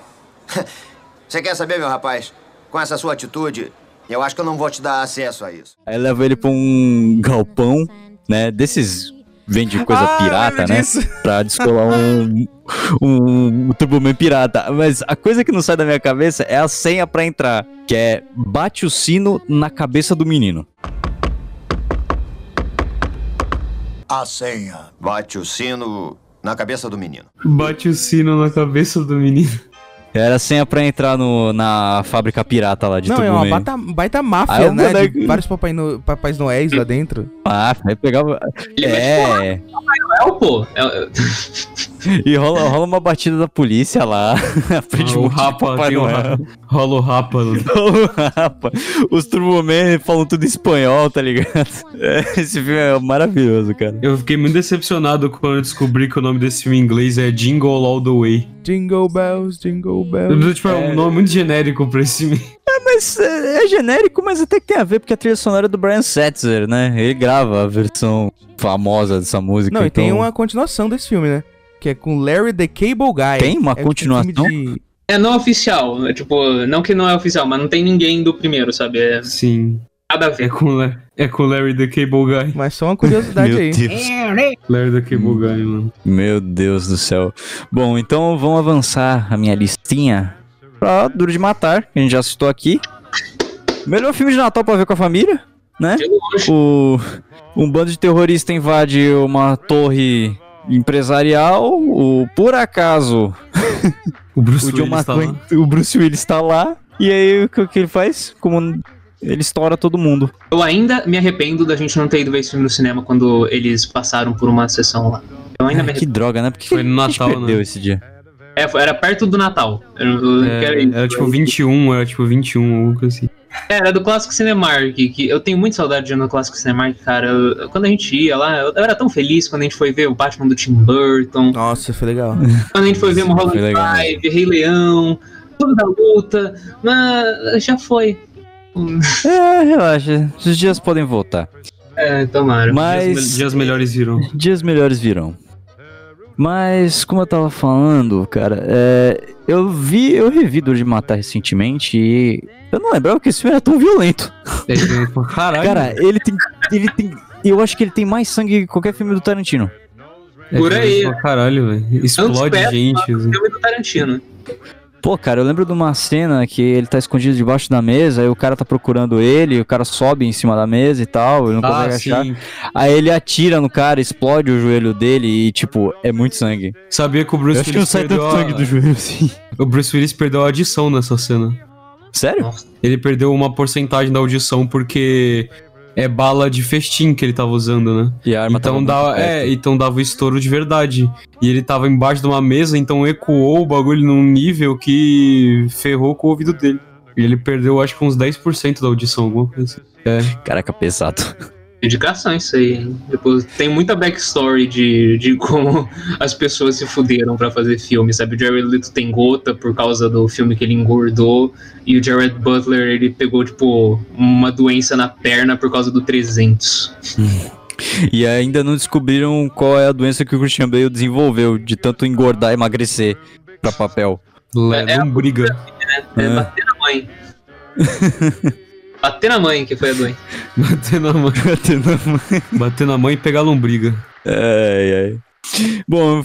[laughs] Você quer saber, meu rapaz? Com essa sua atitude, eu acho que eu não vou te dar acesso a isso. Aí leva ele pra um galpão, né? Desses vende coisa Ah, pirata, né? disso. [laughs] Pra descolar um, um, um Turboman pirata. Mas a coisa que não sai da minha cabeça é a senha pra entrar, que é bate o sino na cabeça do menino. A senha. Bate o sino na cabeça do menino. Bate o sino na cabeça do menino. Era a senha pra entrar no, na fábrica pirata lá de não, é uma baita, baita máfia, né? vou- De vários papai no, papais noéis lá dentro. Ah, aí pegava... Ele É... É o pô. [laughs] É- E rola, rola uma batida da polícia lá. Ah, do o rapa, Papai tem o Noel. rapa. Rola o rapa. Os Turboman falam tudo em espanhol, tá ligado? É, Esse filme é maravilhoso, cara. Eu fiquei muito decepcionado quando eu descobri que o nome desse filme em inglês é Jingle All the Way. Jingle bells, jingle bells. Tipo, é um nome muito genérico pra esse filme. É, [laughs] mas é, é genérico, mas até que tem a ver, porque a trilha sonora é do Brian Setzer, né? Ele grava a versão famosa dessa música. Não, e tem então- uma continuação desse filme, né? Que é com Larry the Cable Guy. Tem uma É continuação? de- É não oficial. É, tipo, não que não é oficial, mas não tem ninguém do primeiro, sabe? É Sim. nada a ver. É com, é com o Larry the Cable Guy. Mas só uma curiosidade [laughs] Meu aí. Deus. Larry the Cable Guy, mano. Meu Deus do céu. Bom, então vamos avançar a minha listinha pra Duro de Matar, que a gente já citou aqui. Melhor filme de Natal pra ver com a família, né? O, um bando de terrorista invade uma torre empresarial. O, por acaso, O Bruce o, John Willis tá McClane- lá. o Bruce Willis tá lá. E aí, o que, que ele faz? Como ele estoura todo mundo. Eu ainda me arrependo da gente não ter ido ver esse filme no cinema quando eles passaram por uma sessão lá. Eu ainda me Ah, que droga, né? Porque Foi no Natal, perdeu né? esse dia. É, foi- era perto do Natal. Eu, eu É, era tipo 21, era tipo 21, alguma coisa assim. Era do Clássico Cinemark, que eu tenho muita saudade de ir no Clássico Cinemark, cara. Eu- quando a gente ia lá, eu, eu era tão feliz quando a gente foi ver o Batman do Tim Burton, Nossa, foi legal. [laughs] quando a gente foi ver Mulholland Foi legal. Drive, Rei Leão, tudo da luta, mas já foi. É, relaxa. Os dias podem voltar. É, tomara. Dias, Mas dias melhores virão. dias melhores virão. Mas, como eu tava falando, cara, é, eu vi, eu revi Duro de Matar recentemente e eu não lembrava que esse filme era tão violento. [laughs] Caralho. Cara, ele tem, ele tem, eu acho que ele tem mais sangue que qualquer filme do Tarantino. é por aí. pra Caralho, velho. Explode gente. assim. filme do Tarantino. Pô, cara, eu lembro de uma cena que ele tá escondido debaixo da mesa, aí o cara tá procurando ele, o cara sobe em cima da mesa e tal, ele não Ah, consegue achar. sim. Aí ele atira no cara, explode o joelho dele e, tipo, é muito sangue. Sabia que o Eu Bruce acho que não Willis sai tanto sangue a... do joelho assim. O Bruce Willis perdeu a audição nessa cena. Sério? Ele perdeu uma porcentagem da audição porque é bala de festim que ele tava usando, né? E a arma então dava, é, então dava o estouro de verdade. E ele tava embaixo de uma mesa, então ecoou o bagulho num nível que ferrou com o ouvido dele. E ele perdeu, acho que uns 10% da audição, alguma coisa assim. É. Caraca, pesado. Dedicação isso aí. hein? Tipo, tem muita backstory de, de [laughs] como as pessoas se fuderam pra fazer filme, sabe? O Jared Leto tem gota por causa do filme que ele engordou, e o Jared Butler, ele pegou, tipo, uma doença na perna por causa do 300. [laughs] E ainda não descobriram qual é a doença que o Christian Bale desenvolveu de tanto engordar e emagrecer pra papel. Le- É a lombriga. né? É, É. bater na mãe. [laughs] bater na mãe que foi a doença. [laughs] Bater na mãe. Bater na mãe. [laughs] Bater na mãe e pegar lombriga. Ai, ai. Bom,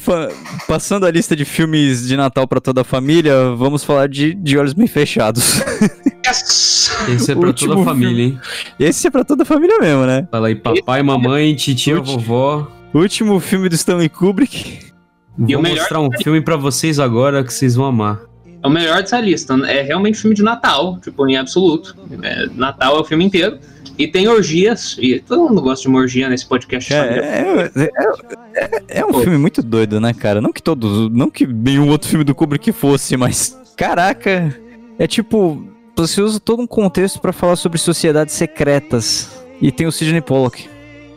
passando a lista de filmes de Natal pra toda a família, vamos falar de, de Olhos Bem Fechados. Yes! Esse é pra Último toda a família, hein? Esse é pra toda a família mesmo, né? Fala aí, papai, mamãe, titia, vovó. Último filme do Stanley Kubrick. E o Vou melhor- mostrar um filme pra vocês agora que vocês vão amar. É o melhor dessa lista. É realmente filme de Natal, tipo, em absoluto. É, Natal é o filme inteiro. E tem orgias. E todo mundo gosta de uma orgia nesse podcast. sabe? É, é, é- é um filme muito doido, né, cara? Não que todos. Não que nenhum outro filme do Kubrick fosse, mas. Caraca! É tipo. Você usa todo um contexto pra falar sobre sociedades secretas. E tem o Sidney Pollock.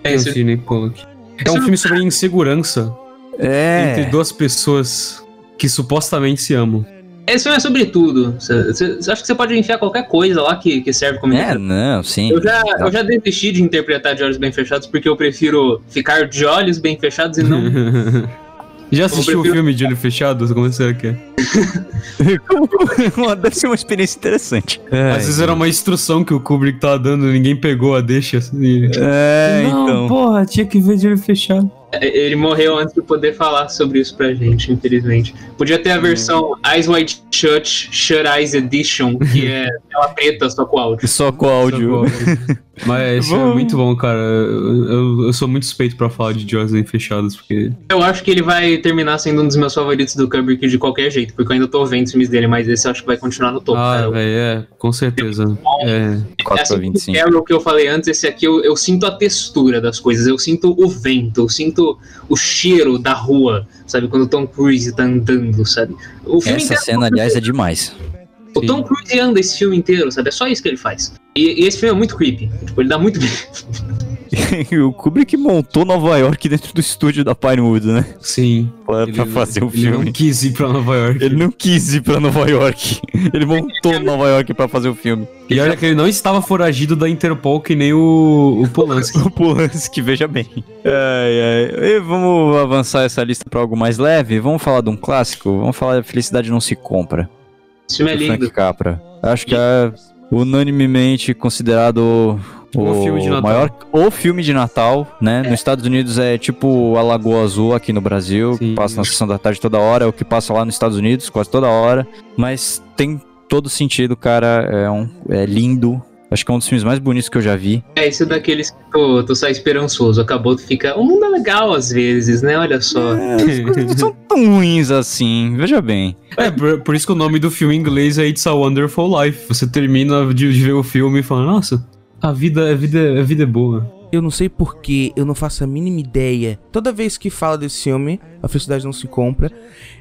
É, Tem o Sidney Pollack. É um filme sobre insegurança É. entre duas pessoas que supostamente se amam. Esse filme é sobre tudo. Você acha que você pode enfiar qualquer coisa lá que, que serve como É, não, sim. Eu já, eu já desisti de interpretar de olhos bem fechados porque eu prefiro ficar de olhos bem fechados e não. [laughs] Já assistiu o prefiro- filme de olho fechado? Como será que é? [laughs] Deve ser uma experiência interessante. Às vezes era uma instrução que o Kubrick tava dando, ninguém pegou a deixa. Assim. É, Não, então. porra, tinha que ver de olho fechado. Ele morreu antes de poder falar sobre isso pra gente, infelizmente. Podia ter a versão Eyes Wide Shut, Shut Eyes Edition, que é tela preta só com áudio. Só com áudio. [laughs] Mas esse é muito bom, cara. Eu, eu- sou muito suspeito pra falar de bem fechados, porque. Eu acho que ele vai terminar sendo um dos meus favoritos do Kubrick de qualquer jeito, porque eu ainda tô vendo os filmes dele, mas esse eu acho que vai continuar no topo, Ah, cara. velho, é, com certeza. É. 4 assim, pra 25. O Carol que eu falei antes, esse aqui eu, eu sinto a textura das coisas, eu sinto o vento, eu sinto o cheiro da rua, sabe? Quando o Tom Cruise tá andando, sabe? O filme Essa inteiro- cena, aliás, é demais. O Tom Cruise anda esse filme inteiro, sabe? É só isso que ele faz. E, e esse filme é muito creepy. Tipo, ele dá muito. [laughs] [laughs] o Kubrick montou Nova York dentro do estúdio da Pinewood, né? Sim. Pra, pra fazer o ele filme. não quis ir pra Nova York. Ele não quis ir pra Nova York. [laughs] Ele montou Nova York pra fazer o filme. E olha que ele não estava foragido da Interpol que nem o, o Polanski. [laughs] O Polanski, veja bem. Ai, ai. E vamos avançar essa lista pra algo mais leve. Vamos falar de um clássico. Vamos falar de Felicidade Não Se Compra. Esse filme é do lindo. Frank Capra. Acho que é unanimemente considerado o, O filme de Natal. maior o filme de Natal, né? Nos Estados Unidos é tipo a Lagoa Azul aqui no Brasil, que passa na sessão da tarde toda hora, é o que passa lá nos Estados Unidos quase toda hora, mas tem todo sentido, cara, é um é lindo. Acho que é um dos filmes mais bonitos que eu já vi. É, esse é daqueles que tu, tu sai esperançoso. Acabou, tu fica. O mundo é legal às vezes, né? Olha só. Não são tão ruins assim, veja bem. É, por, por isso que o nome do filme em inglês é It's a Wonderful Life. Você termina de, de ver o filme e fala, nossa, a vida, a vida, a vida é boa. Eu não sei porquê, eu não faço a mínima ideia. Toda vez que fala desse filme, A Felicidade Não Se Compra,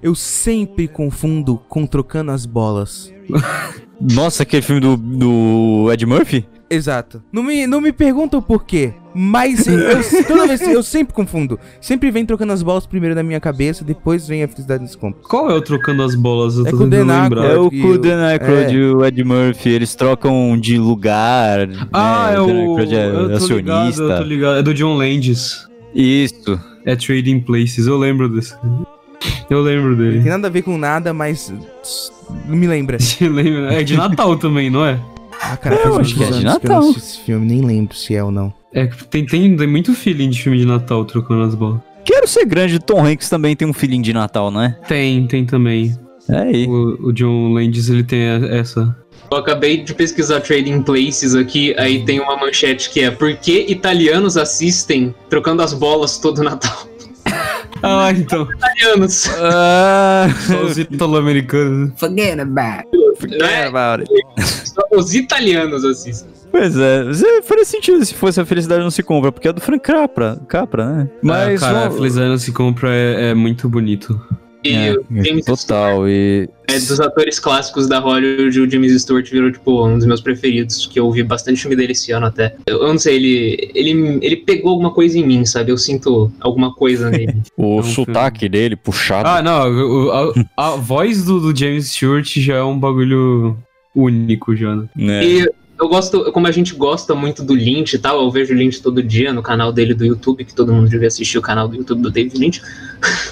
eu sempre confundo com Trocando as Bolas. [laughs] Nossa, aquele filme do, do Ed Murphy? Exato. Não me, não me perguntam por quê, mas [laughs] eu, toda vez eu sempre confundo. Sempre vem trocando as bolas primeiro na minha cabeça, depois vem a felicidade nos compra. Qual é o trocando as bolas? Eu É tô com o tentando Dan lembrar. É o E com o o- Dan Aykroyd é. e o Ed Murphy, eles trocam de lugar. Ah, né? é o. Aykroyd é eu tô ligado, acionista. eu tô ligado. É do John Landis. Isso. É Trading Places, eu lembro desse. Eu lembro Tem dele. nada a ver com nada, mas não me [laughs] lembra. É de Natal também, não é? Ah, cara, Eu faz acho muitos que é de eu Natal. assisto esse filme, nem lembro se é ou não. É, tem, tem, tem muito feeling de filme de Natal trocando as bolas. Quero ser grande, Tom Hanks também tem um filhinho de Natal, não é? Tem, tem também. É aí. O, o John Landis, ele tem essa. Eu acabei de pesquisar Trading Places aqui, aí tem uma manchete que é Por que italianos assistem trocando as bolas todo Natal? Ah, então. Italianos. Ah, os italo-americanos. Forget about Não é? Só os italianos assistem. Pois é, faria sentido se fosse a felicidade não se compra, porque é do Frank Capra, Capra né? Mas, Mas cara, a Felicidade não se compra é, é muito bonito. E É, o James total, e É dos atores clássicos da Hollywood, o James Stewart virou, tipo, um dos meus preferidos, que eu ouvi bastante filme dele esse ano até. Eu, eu não sei, ele, ele, ele pegou alguma coisa em mim, sabe? Eu sinto alguma coisa nele. [laughs] o um sotaque dele puxado. Ah, não, o- a, a voz do, do James Stewart já é um bagulho único já, né? né? E eu gosto, como a gente gosta muito do Lynch e tal, eu vejo o Lynch todo dia no canal dele do YouTube, que todo mundo devia assistir o canal do YouTube do David Lynch.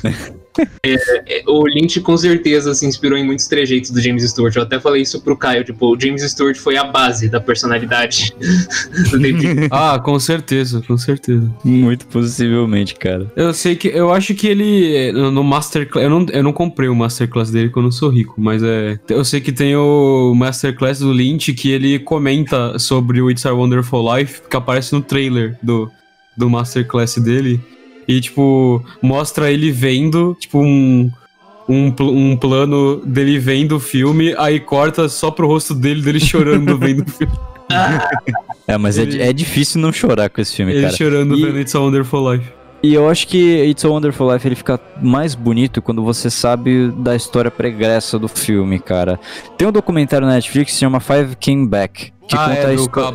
[laughs] É, é, o Lynch com certeza se inspirou em muitos trejeitos do James Stewart. Eu até falei isso pro Caio, tipo, o James Stewart foi a base da personalidade [laughs] do David Lynch. [laughs] Ah, com certeza, com certeza. Muito possivelmente, cara. Eu sei que. Eu acho que ele. No Masterclass. Eu não, eu não comprei o Masterclass dele porque eu não sou rico, mas é. Eu sei que tem o Masterclass do Lynch que ele comenta sobre o It's a Wonderful Life, que aparece no trailer do, do Masterclass dele. E, tipo, mostra ele vendo, tipo, um. Um, pl- um plano dele vendo o filme, aí corta só pro rosto dele, dele chorando [laughs] vendo o filme. É, mas é, Ele- é difícil não chorar com esse filme, Ele cara. chorando E- vendo It's a Wonderful Life. E eu acho que It's a Wonderful Life ele fica mais bonito quando você sabe da história pregressa do filme, cara. Tem um documentário na Netflix que se chama Five Came Back, que ah, conta é, a do história.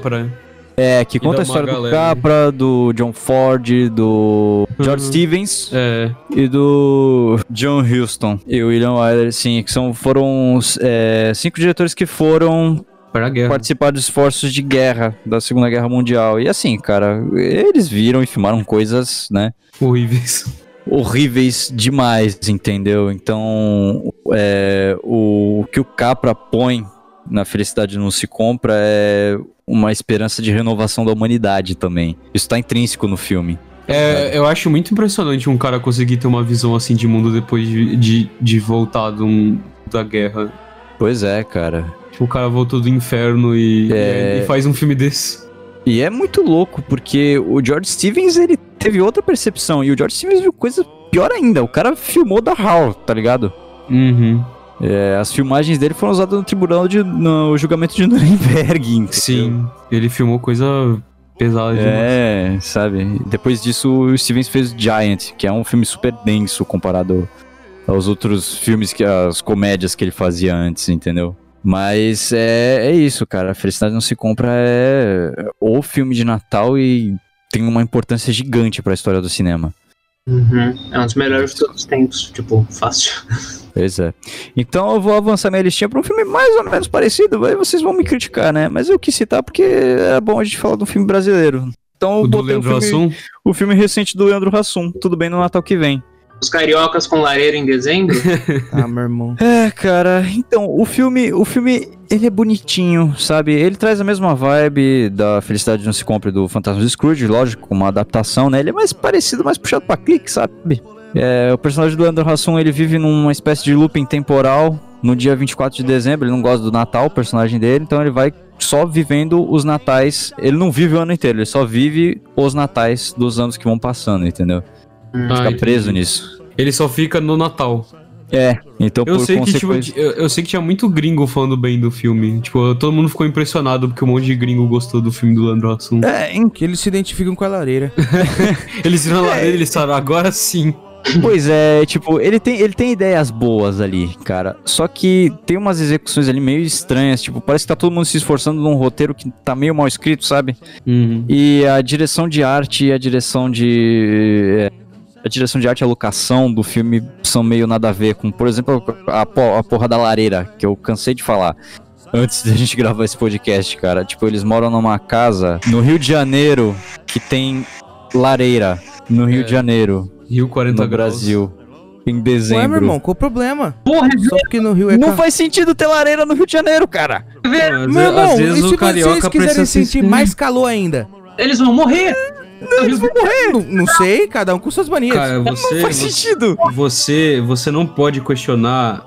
É, que conta a história do. Capra, do John Ford, do George Uhum. Stevens É. e do John Huston e o William Wyler, sim, que são, foram é, cinco diretores que foram Para a guerra. participar dos esforços de guerra da Segunda Guerra Mundial. E assim, cara, eles viram e filmaram coisas, né? Horríveis. horríveis demais, entendeu? Então, é, o, o que o Capra põe na Felicidade Não Se Compra é uma esperança de renovação da humanidade também. Isso tá intrínseco no filme. É, eu acho muito impressionante um cara conseguir ter uma visão assim de mundo depois de, de, de voltar de um- da guerra. Pois é, cara. Tipo, o cara voltou do inferno e, É. e faz um filme desse. E é muito louco, porque o George Stevens, ele teve outra percepção, e o George Stevens viu coisa pior ainda. O cara filmou da HAL, tá ligado? Uhum. É, as filmagens dele foram usadas no tribunal de, no julgamento de [laughs] Nuremberg. entendeu? Sim, ele filmou coisa pesada demais. É, sabe? Depois disso, o Stevens fez Giant, que é um filme super denso comparado aos outros filmes, que as comédias que ele fazia antes, entendeu? Mas é, é isso, cara. A Felicidade Não Se Compra é o filme de Natal e tem uma importância gigante pra história do cinema. Uhum. É um dos melhores de todos os tempos, tipo, fácil. [laughs] Pois é. Então eu vou avançar minha listinha pra um filme mais ou menos parecido, aí vocês vão me criticar, né? Mas eu quis citar porque é bom a gente falar de um filme brasileiro. Então eu O do botei o Leandro filme, Hassum? o filme recente do Leandro Hassum, Tudo Bem no Natal que vem. Os cariocas com lareira em dezembro? [laughs] ah, meu irmão. É, cara, então, o filme, o filme, ele é bonitinho, sabe? Ele traz a mesma vibe da Felicidade Não Se Compre do Fantasma de Scrooge, lógico, com uma adaptação, né? Ele é mais parecido, mais puxado pra clique, sabe? É, o personagem do Andrew Hassum, ele vive numa espécie de looping temporal no dia 24 de dezembro, ele não gosta do Natal, o personagem dele, então ele vai só vivendo os natais. Ele não vive o ano inteiro, ele só vive os natais dos anos que vão passando, entendeu? Ah, Fica preso entendi. nisso. Ele só fica no Natal. É, então Eu por sei, que, tipo, consequência... eu, eu sei que tinha muito gringo falando bem do filme. Tipo, todo mundo ficou impressionado porque um monte de gringo gostou do filme do Leandro Hassum. É, em- Que eles se identificam com a lareira. [laughs] Eles viram a lareira e eles falaram, agora sim. Pois é, tipo, ele tem, ele tem ideias boas ali, cara. Só que tem umas execuções ali meio estranhas, tipo, parece que tá todo mundo se esforçando num roteiro que tá meio mal escrito, sabe? Uhum. E a direção de arte e a direção de. É, A direção de arte e a locação do filme são meio nada a ver com, por exemplo, a, a porra da lareira, que eu cansei de falar. Antes da [laughs] gente gravar esse podcast, cara. Tipo, eles moram numa casa no Rio de Janeiro que tem lareira. No Rio de Janeiro. Rio 40 no graus. Brasil. Em Ué, dezembro. meu irmão, qual o problema? Porra, Só porque no Rio é Não ca- faz sentido ter lareira no Rio de Janeiro, cara. Meu irmão, e se vocês quiserem sentir mais calor ainda? Eles vão morrer! Eles vão morrer. Não, não sei, cada um com suas manias. Cara, você, não faz você- sentido. Você, você não pode questionar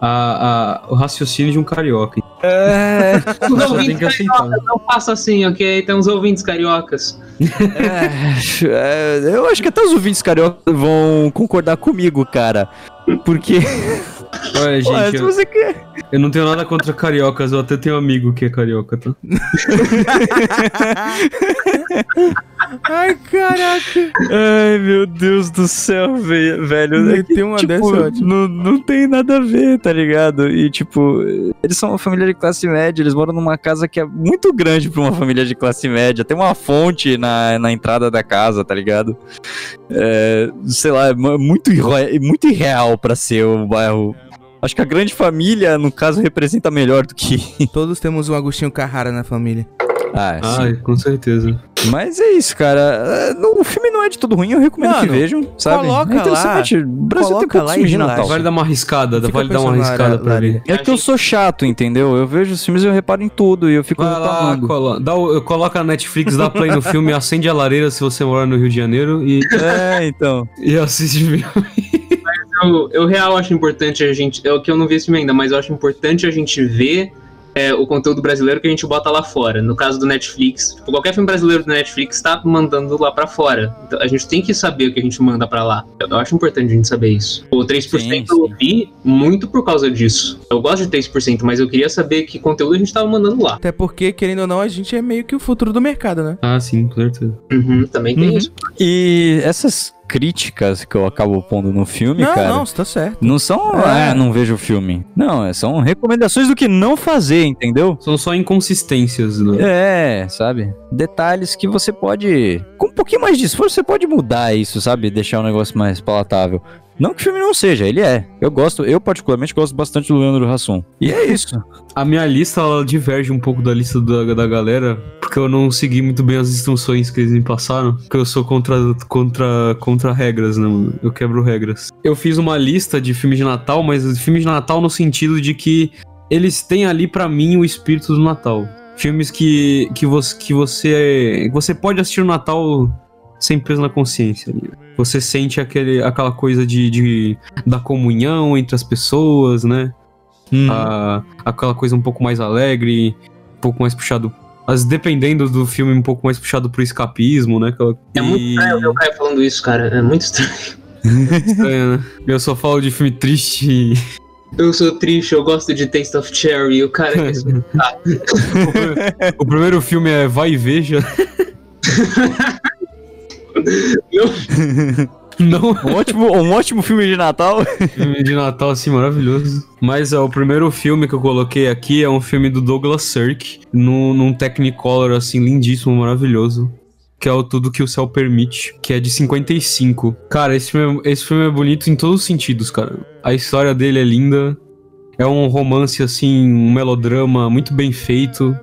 a, a- o raciocínio de um carioca. É. Os ouvintes cariocas, não faça assim, ok? Tem uns ouvintes cariocas. É, é, eu acho que até os ouvintes carioca vão concordar comigo, cara. Porque. Olha, gente, eu, você quer. eu não tenho nada contra cariocas, eu até tenho um amigo que é carioca, tá? [laughs] Ai, caraca. Ai, meu Deus do céu, ve- velho. É que, Tem uma tipo, dessa é ótimo. não, não tem nada a ver, tá ligado? E, tipo, eles são uma família de classe média, eles moram numa casa que é muito grande pra uma família de classe média. Tem uma fonte na, na entrada da casa, tá ligado? É, sei lá, é mu- muito, irre- muito irreal pra ser um bairro. Acho que a grande família, no caso, representa melhor do que. [laughs] Todos temos um Agostinho Carrara na família. Ah, sim. Ai, com certeza. Mas é isso, cara. É, o filme não é de todo ruim, eu recomendo que Mano, vejam, sabe? coloca é interessante. O Brasil coloca tem lá e de. Natal. Vale dar uma arriscada, Fica vale dar uma arriscada pra ver. É que eu sou chato, entendeu? Eu vejo os filmes e eu reparo em tudo e eu fico Vai lá, colo dá o- coloca a Netflix, dá play no filme, acende a lareira se você mora no Rio de Janeiro e, É, então. [laughs] e assiste o filme. Eu, eu real acho importante a gente. É o que eu não vi esse filme ainda, mas eu acho importante a gente ver é, o conteúdo brasileiro que a gente bota lá fora. No caso do Netflix, tipo, qualquer filme brasileiro do Netflix tá mandando lá pra fora. Então a gente tem que saber o que a gente manda pra lá. Eu, eu acho importante a gente saber isso. O 3% Sim, eu vi muito por causa disso. Eu gosto de 3%, mas eu queria saber que conteúdo a gente tava mandando lá. Até porque, querendo ou não, a gente é meio que o futuro do mercado, né? Ah, sim, com certeza. Uhum, também tem Uhum. isso. E essas críticas que eu acabo pondo no filme, não, cara. não, você tá certo. Não são, É. ah, não vejo o filme. Não, é- são recomendações do que não fazer, entendeu? São só inconsistências, né? É, sabe? Detalhes que você pode. Com um pouquinho mais de esforço, você pode mudar isso, sabe? Deixar o negócio mais palatável. Não que o filme não seja, ele é. Eu gosto, eu particularmente gosto bastante do Leandro Hassum. E é isso. A minha lista, ela diverge um pouco da lista da, da galera, porque eu não segui muito bem as instruções que eles me passaram, porque eu sou contra, contra, contra regras, mano? Eu quebro regras. Eu fiz uma lista de filmes de Natal, mas filmes de Natal no sentido de que eles têm ali pra mim o espírito do Natal. Filmes que, que, você, que você que você pode assistir no Natal sem peso na consciência. Você sente aquele, aquela coisa de, de da comunhão entre as pessoas, né? a- aquela coisa um pouco mais alegre, um pouco mais puxado. Mas dependendo do filme, um pouco mais puxado pro escapismo, né? Aquela- É muito estranho ver o Caio falando isso, cara. É muito estranho. estranho, né? Eu só falo de filme triste e. Eu sou triste, eu gosto de Taste of Cherry. O cara é [laughs] esse- Ah, O primeiro filme é Vai e Veja. [laughs] Não, [laughs] Um ótimo, um ótimo filme de Natal. [laughs] filme de Natal assim maravilhoso. Mas é, o primeiro filme que eu coloquei aqui é um filme do Douglas Sirk, num, num Technicolor assim lindíssimo, maravilhoso. Que é o Tudo Que o Céu Permite, que é de 55. Cara, esse filme, é- esse filme é bonito em todos os sentidos, cara. A história dele é linda. É um romance, assim, um melodrama muito bem feito.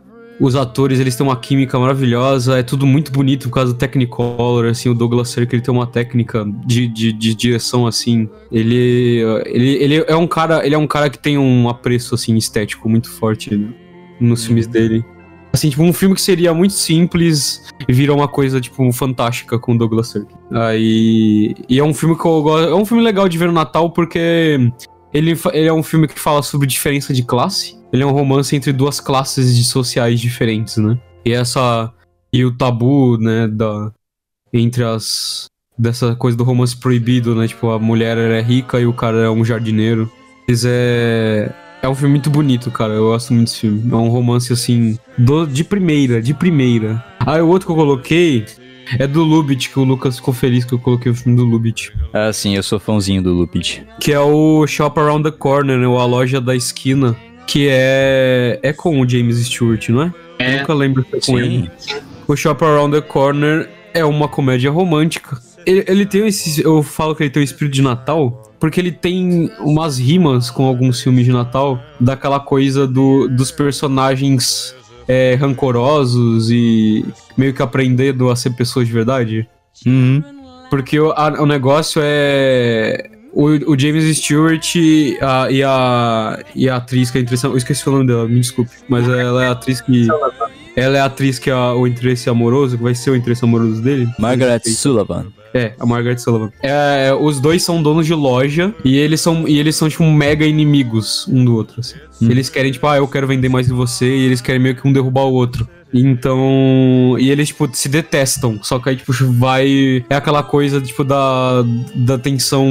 Os atores, eles têm uma química maravilhosa, é tudo muito bonito por causa do Technicolor, assim, o Douglas Sirk, ele tem uma técnica de, de, de direção, assim, ele, ele, ele é um cara, ele é um cara que tem um apreço, assim, estético muito forte nos filmes dele. Assim, tipo, um filme que seria muito simples vira uma coisa, tipo, fantástica com o Douglas Sirk. Aí, e é um filme que eu gosto, é um filme legal de ver no Natal porque ele, ele é um filme que fala sobre diferença de classe. Ele é um romance entre duas classes de sociais diferentes, né? E essa. E o tabu, né, da. Entre as. Dessa coisa do romance proibido, né? Tipo, a mulher é rica e o cara é um jardineiro. Mas é. É um filme muito bonito, cara. Eu gosto muito desse filme. É um romance, assim, do, de primeira, de primeira. Ah, o outro que eu coloquei é do Lubitsch, que o Lucas ficou feliz que eu coloquei o filme do Lubitsch. Ah, sim, eu sou fãzinho do Lupit. Que é o Shop Around the Corner, né? Ou a loja da esquina. Que é. É com o James Stewart, não é? É. Eu nunca lembro se é com Sim. ele. O Shop Around the Corner é uma comédia romântica. Ele, ele tem esse. Eu falo que ele tem o espírito de Natal. Porque ele tem umas rimas com alguns filmes de Natal. Daquela coisa do, dos personagens é, rancorosos e meio que aprendendo a ser pessoas de verdade. Porque o, a- o negócio é. O, o James Stewart a- e, a, e a atriz que é interesse. Eu esqueci o nome dela, me desculpe. Mas ela é a atriz que. Ela é a atriz que é o interesse amoroso, que vai ser o interesse amoroso dele. Margaret Sullivan. É, a Margaret Sullivan. É, os dois são donos de loja e eles são, e eles são tipo, mega inimigos um do outro. assim. Eles querem, tipo, ah, eu quero vender mais que você, e eles querem meio que um derrubar o outro. Então. E eles, tipo, se detestam. Só que aí, tipo, vai. É aquela coisa, tipo, da, da tensão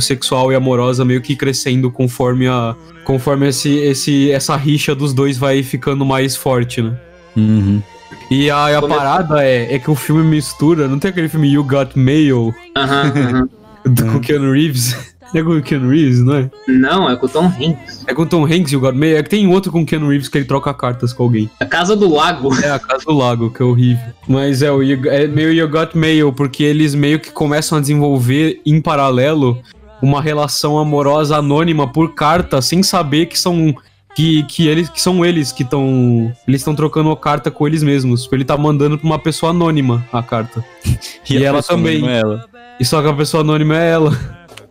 sexual e amorosa meio que crescendo conforme a. Conforme esse, esse, essa rixa dos dois vai ficando mais forte, né? Uhum. E a, a parada é, é que o filme mistura. Não tem aquele filme You Got Mail Aham, aham. do, com Keanu Reeves? [laughs] É com o Keanu Reeves, não é? Não, é com o Tom Hanks. É com o Tom Hanks e o Mail. É que tem outro com o Keanu Reeves que ele troca cartas com alguém. A Casa do Lago. É, a Casa do Lago, que é horrível. Mas é, o You- é meio You Got Mail, porque eles meio que começam a desenvolver em paralelo uma relação amorosa anônima por carta, sem saber que são. Que, que eles que são eles que estão. Eles estão trocando a carta com eles mesmos. Tipo, Ele tá mandando pra uma pessoa anônima a carta. [laughs] E, a ela também. é ela. E só que a pessoa anônima é ela.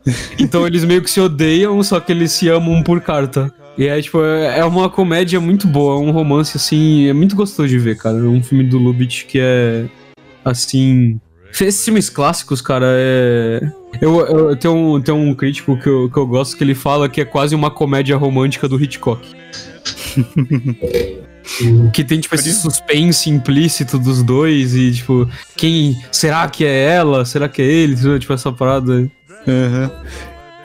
[laughs] Então eles meio que se odeiam, só que eles se amam por carta. E é tipo, é uma comédia muito boa, é um romance assim, é muito gostoso de ver, cara. É um filme do Lubitsch que é assim. Esses filmes clássicos, cara, é. Eu, eu, tenho, um, tenho um crítico que eu, que eu gosto que ele fala que é quase uma comédia romântica do Hitchcock. [laughs] que tem, tipo, esse suspense implícito dos dois e, tipo, quem. Será que é ela? Será que é ele? Tipo, essa parada.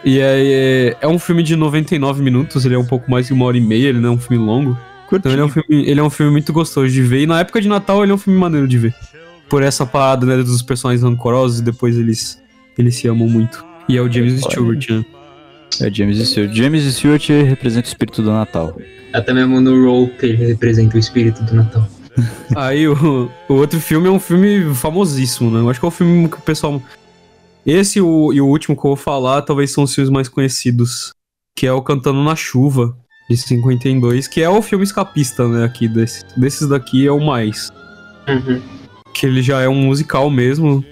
E é, é, é um filme de 99 minutos, ele é um pouco mais de uma hora e meia, ele não é um filme longo. Então ele é um filme, ele é um filme muito gostoso de ver. E na época de Natal ele é um filme maneiro de ver. Por essa parada, né, dos personagens rancorosos e depois eles, eles se amam muito. E é o James. Stewart, né? É James Stewart. James Stewart representa o espírito do Natal. Até mesmo no role que ele representa o espírito do Natal. [laughs] Aí o, o outro filme é um filme famosíssimo, né? Eu acho que é o filme que o pessoal. Esse e o, e o último que eu vou falar talvez são os filmes mais conhecidos. Que é o Cantando na Chuva, de 52, que é o filme escapista, né? Aqui desse, desses daqui é o mais. Uhum. Que ele já é um musical mesmo,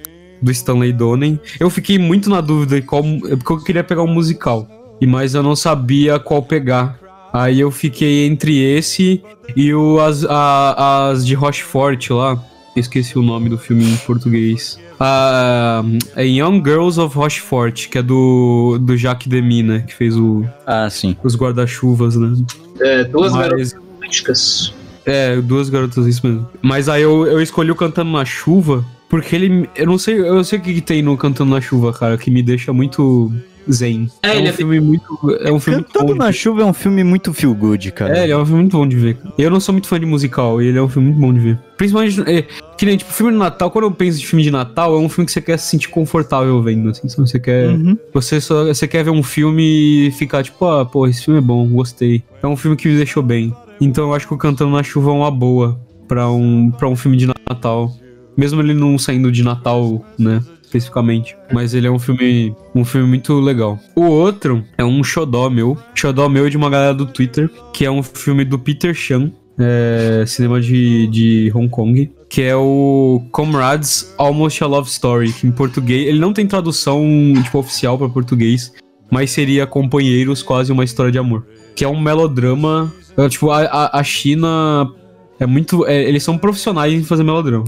do Stanley Donen. Eu fiquei muito na dúvida de qual. é Porque eu queria pegar um musical. E mas eu não sabia qual pegar. Aí eu fiquei entre esse e o, as, a- as de Rochefort lá. Esqueci o nome do filme em português. Ah, é Young Girls of Rochefort, que é do, do Jacques Demy, né? Que fez o, Ah, sim. os guarda-chuvas, né? É, duas Mas- garotas românticas. É, duas garotas, isso mesmo. Mas aí eu, eu escolhi o Cantando na Chuva, porque ele. Eu não sei, eu sei o que, que tem no Cantando na Chuva, cara, que me deixa muito zen. É, É, ele um é filme muito. É um filme Cantando na Chuva é um filme muito feel good, cara. É, ele é um filme muito bom de ver. Eu não sou muito fã de musical, e ele é um filme muito bom de ver. Principalmente, é, que nem, tipo, filme de Natal, quando eu penso em filme de Natal, é um filme que você quer se sentir confortável vendo, assim? Você quer... Uhum. Você só, você quer ver um filme e ficar tipo, ah, pô, esse filme é bom, gostei. É um filme que me deixou bem. Então eu acho que o Cantando na Chuva é uma boa pra um, pra um filme de Natal. Mesmo ele não saindo de Natal, né? Especificamente. Mas ele é um filme. Um filme muito legal. O outro é um xodó meu. Xodó meu de uma galera do Twitter. Que é um filme do Peter Chan. é, cinema de, de Hong Kong, que é o Comrades Almost a Love Story, que em português, ele não tem tradução tipo oficial para português, mas seria Companheiros, quase uma história de amor, que é um melodrama, é, tipo a, a, a China é muito, é, eles são profissionais em fazer melodrama.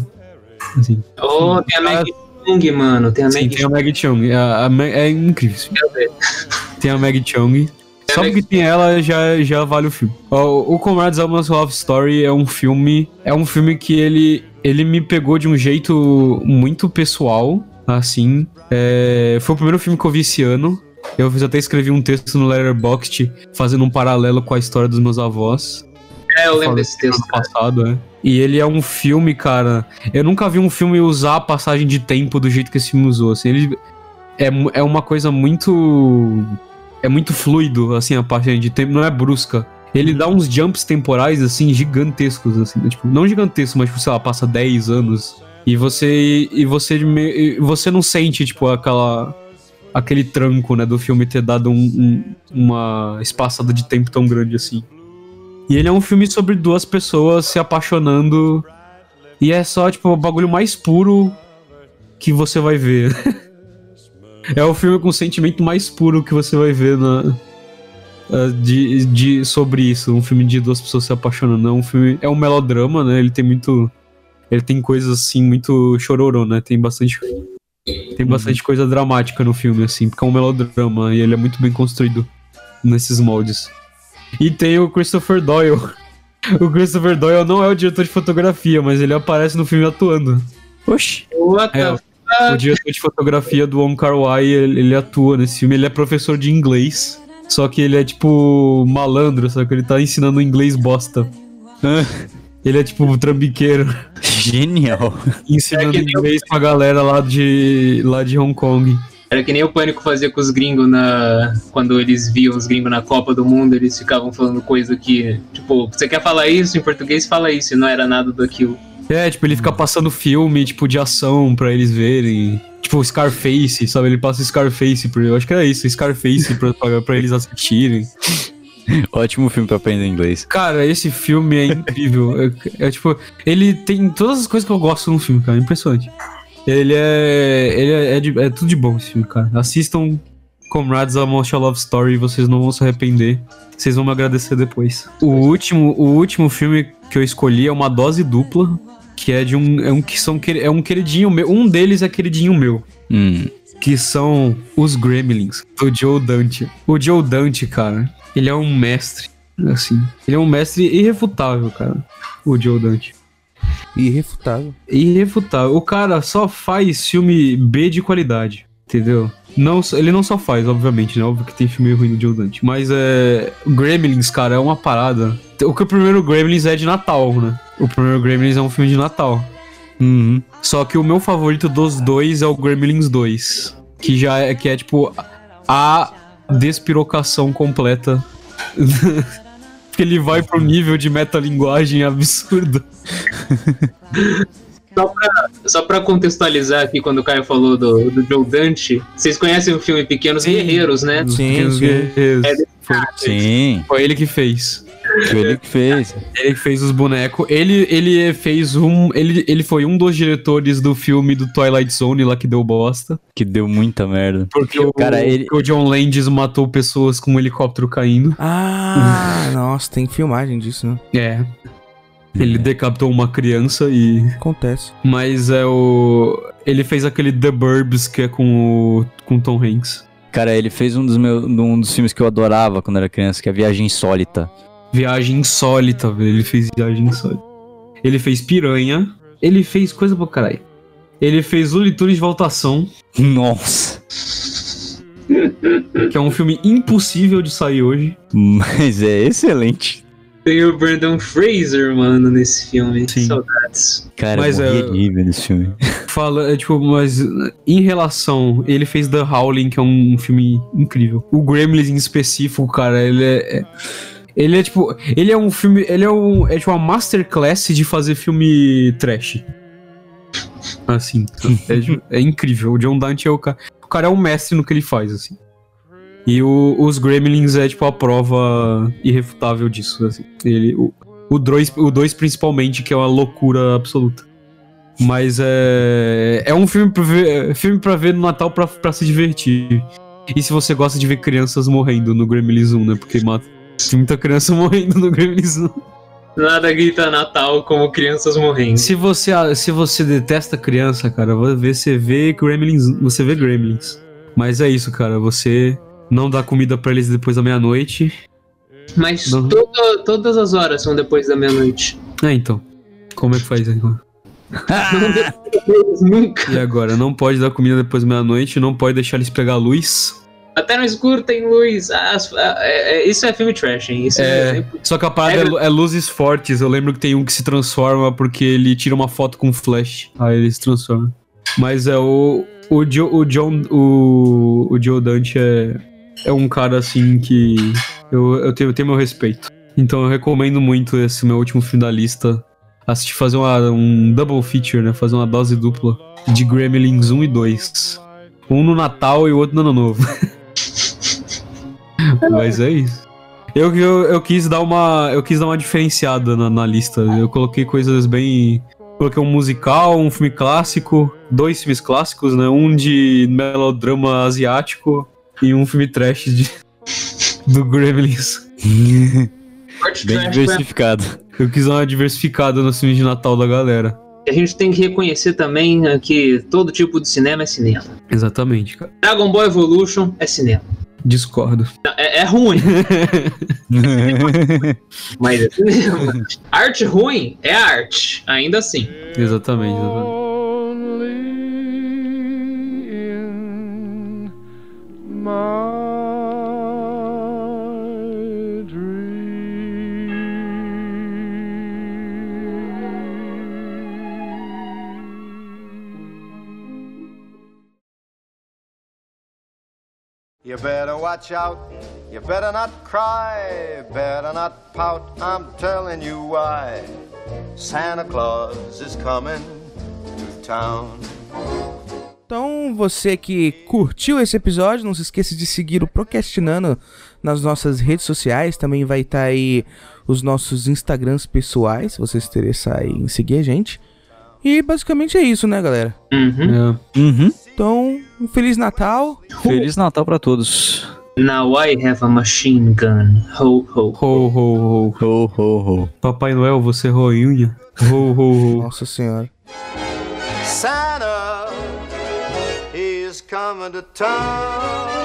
Assim. Oh, tem a Maggie Chung, mano. Tem a Sim, Maggie tem a Maggie Chung. A, a Ma- é incrível. Tem a Maggie Chung. Só porque tem ela já, já vale o filme. O, o Comrades Almost Love Story é um filme. É um filme que ele, ele me pegou de um jeito muito pessoal. Assim. É, foi o primeiro filme que eu vi esse ano. Eu fiz até escrevi um texto no Letterboxd fazendo um paralelo com a história dos meus avós. É, eu lembro desse texto. ano passado, é. E ele é um filme, cara. Eu nunca vi um filme usar a passagem de tempo do jeito que esse filme usou. Assim, ele é, é uma coisa muito. É muito fluido, assim, a passagem de tempo, não é brusca. Ele dá uns jumps temporais, assim, gigantescos, assim. né? Tipo, não gigantescos, mas, tipo, sei lá, passa 10 anos. E você. E você, e você não sente, tipo, aquela. Aquele tranco, né, do filme ter dado um- um- uma espaçada de tempo tão grande assim. E ele é um filme sobre duas pessoas se apaixonando. E é só, tipo, o bagulho mais puro que você vai ver. [laughs] é o filme com o sentimento mais puro que você vai ver na, ah, de, de, sobre isso. Um filme de duas pessoas se apaixonando. É um filme. É um melodrama, né? Ele tem muito. Ele tem coisas assim, muito chororô, né? Tem bastante. Tem bastante coisa dramática no filme, assim, porque é um melodrama e ele é muito bem construído nesses moldes. E tem o Christopher Doyle. O Christopher Doyle não é o diretor de fotografia, mas ele aparece no filme atuando. Oxi. What É, the o, o diretor de fotografia do Wong Kar Wai, ele, ele atua nesse filme. Ele é professor de inglês, só que ele é tipo malandro, só que ele tá ensinando inglês bosta. [laughs] Ele é tipo trambiqueiro. Genial. Ensinando É inglês pra galera lá de, lá de Hong Kong. Era que nem o Pânico fazia com os gringos na... quando eles viam os gringos na Copa do Mundo, eles ficavam falando coisa que, tipo, você quer falar isso em português, fala isso, e não era nada daquilo. É, tipo, ele fica passando filme, tipo, de ação pra eles verem. Tipo, Scarface, sabe? Ele passa Scarface, pra, eu acho que era isso, Scarface pra, pra, pra eles assistirem. [laughs] Ótimo filme pra aprender inglês. Cara, esse filme é incrível. é, é, tipo, ele tem todas as coisas que eu gosto no filme, cara. Impressionante. Ele é. Ele é, é, de- é tudo de bom esse filme, cara. Assistam Comrades a Love Story, vocês não vão se arrepender. Vocês vão me agradecer depois. O último, o último filme que eu escolhi é uma dose dupla, que é de um. É um que são é um queridinho meu. Um deles é queridinho meu. Hum. Que são os Gremlins, do Joe Dante. O Joe Dante, cara, ele é um mestre. Assim. Ele é um mestre irrefutável, cara. O Joe Dante. Irrefutável. Irrefutável. O cara só faz filme B de qualidade, entendeu? Não, ele não só faz, obviamente, né? Óbvio que tem filme ruim do Joe Dante. Mas é. Gremlins, cara, é uma parada. O que o primeiro Gremlins é de Natal, né? O primeiro Gremlins é um filme de Natal. Uhum. Só que o meu favorito dos dois é o Gremlins 2. Que já é, que é tipo a despirocação completa. [laughs] Porque ele vai pro nível de metalinguagem absurdo. [laughs] Só pra, só pra contextualizar aqui, quando o Caio falou do, do Joe Dante, vocês conhecem o filme Pequenos Guerreiros, né? Pequenos Guerreiros. É Foi, Sim. foi ele que fez. Foi ele que fez. Ele que fez os bonecos. Ele, ele fez um. Ele, ele foi um dos diretores do filme do Twilight Zone lá que deu bosta. Que deu muita merda. Porque o, Cara, ele- o John Landis matou pessoas com um helicóptero caindo. Ah, [laughs] nossa, tem filmagem disso, né? É. Ele decapitou uma criança e. Acontece. Mas é o. Ele fez aquele The Burbs que é com o. com Tom Hanks. Cara, ele fez um dos, meus, um dos filmes que eu adorava quando era criança, que é Viagem Insólita. Viagem insólita, velho. Ele fez viagem insólita. Ele fez piranha. Ele fez coisa pra caralho. Ele fez Looney Tunes de Voltação, Nossa. [laughs] que é um filme impossível de sair hoje. Mas é excelente. Tem o Brandon Fraser, mano, nesse filme. Sim. Saudades. Cara, Mas, eu é- rir nesse filme. Fala, é tipo, mas em relação, ele fez The Howling, que é um filme incrível. O Gremlins em específico, cara, ele é, é- ele é tipo, ele é um filme, ele é um, é tipo uma masterclass de fazer filme trash. Assim, é, tipo, é incrível. O John Dante é o cara, o cara é um mestre no que ele faz, assim. E o- os Gremlins é tipo a prova irrefutável disso, assim. Ele, o, O 2 o dois principalmente, que é uma loucura absoluta. Mas é. É um filme pra ver, filme pra ver no Natal pra, pra se divertir. E se você gosta de ver crianças morrendo no Gremlins 1, né? Porque mata. Tem muita criança [laughs] morrendo no Gremlins 1. Nada grita Natal como crianças morrendo. Se você, se você detesta criança, cara, você vê Gremlins, você vê Gremlins. Mas é isso, cara, você não dá comida pra eles depois da meia-noite. Mas Não. toda- todas as horas são depois da meia-noite. É, então. Como é que faz agora? [laughs] Nunca. E agora? Não pode dar comida depois da meia-noite, não pode deixar eles pegar a luz. Até no escuro tem luz. As- ah, é- é- isso é filme trash, hein? Isso é, É, só que a parada é, é luzes fortes. Eu lembro que tem um que se transforma porque ele tira uma foto com flash. Aí ele se transforma. Mas é o. O, jo, o John. O, o Joe Dante é. É um cara assim que. Eu, eu, tenho, eu tenho meu respeito. Então eu recomendo muito esse meu último filme da lista. Assistir fazer uma, um double feature, né? Fazer uma dose dupla de Gremlins 1 e 2. Um no Natal e o outro no Ano Novo. [laughs] Mas é isso. Eu, eu, eu quis dar uma. Eu quis dar uma diferenciada na, na lista. Eu coloquei coisas bem. Coloquei um musical, um filme clássico, dois filmes clássicos, né? Um de melodrama asiático e um filme trash de, do Gremlins. [laughs] Bem diversificado. Eu quis dar uma diversificada nos filmes de Natal da galera. A gente tem que reconhecer também é, que todo tipo de cinema é cinema. Exatamente, cara. Dragon Ball Evolution é cinema. Discordo. Não, É, é ruim, [laughs] mas é cinema. arte ruim é arte, ainda assim. Exatamente, exatamente. You better watch out. You better not cry. Better not pout. I'm telling you why. Santa Claus is coming to town. Então, você que curtiu esse episódio, não se esqueça de seguir o Procrastinando nas nossas redes sociais. Também vai estar aí os nossos Instagrams pessoais, se você se interessar em seguir a gente. E basicamente é isso, né, galera? Uhum. Uhum. Então, um Feliz Natal. Feliz Natal pra todos. Now I have a machine gun. Ho, ho. Ho, ho, ho. Ho, ho, ho. Papai Noel, você roe unha? Ho, ho, ho. Nossa senhora. Santa is coming to town.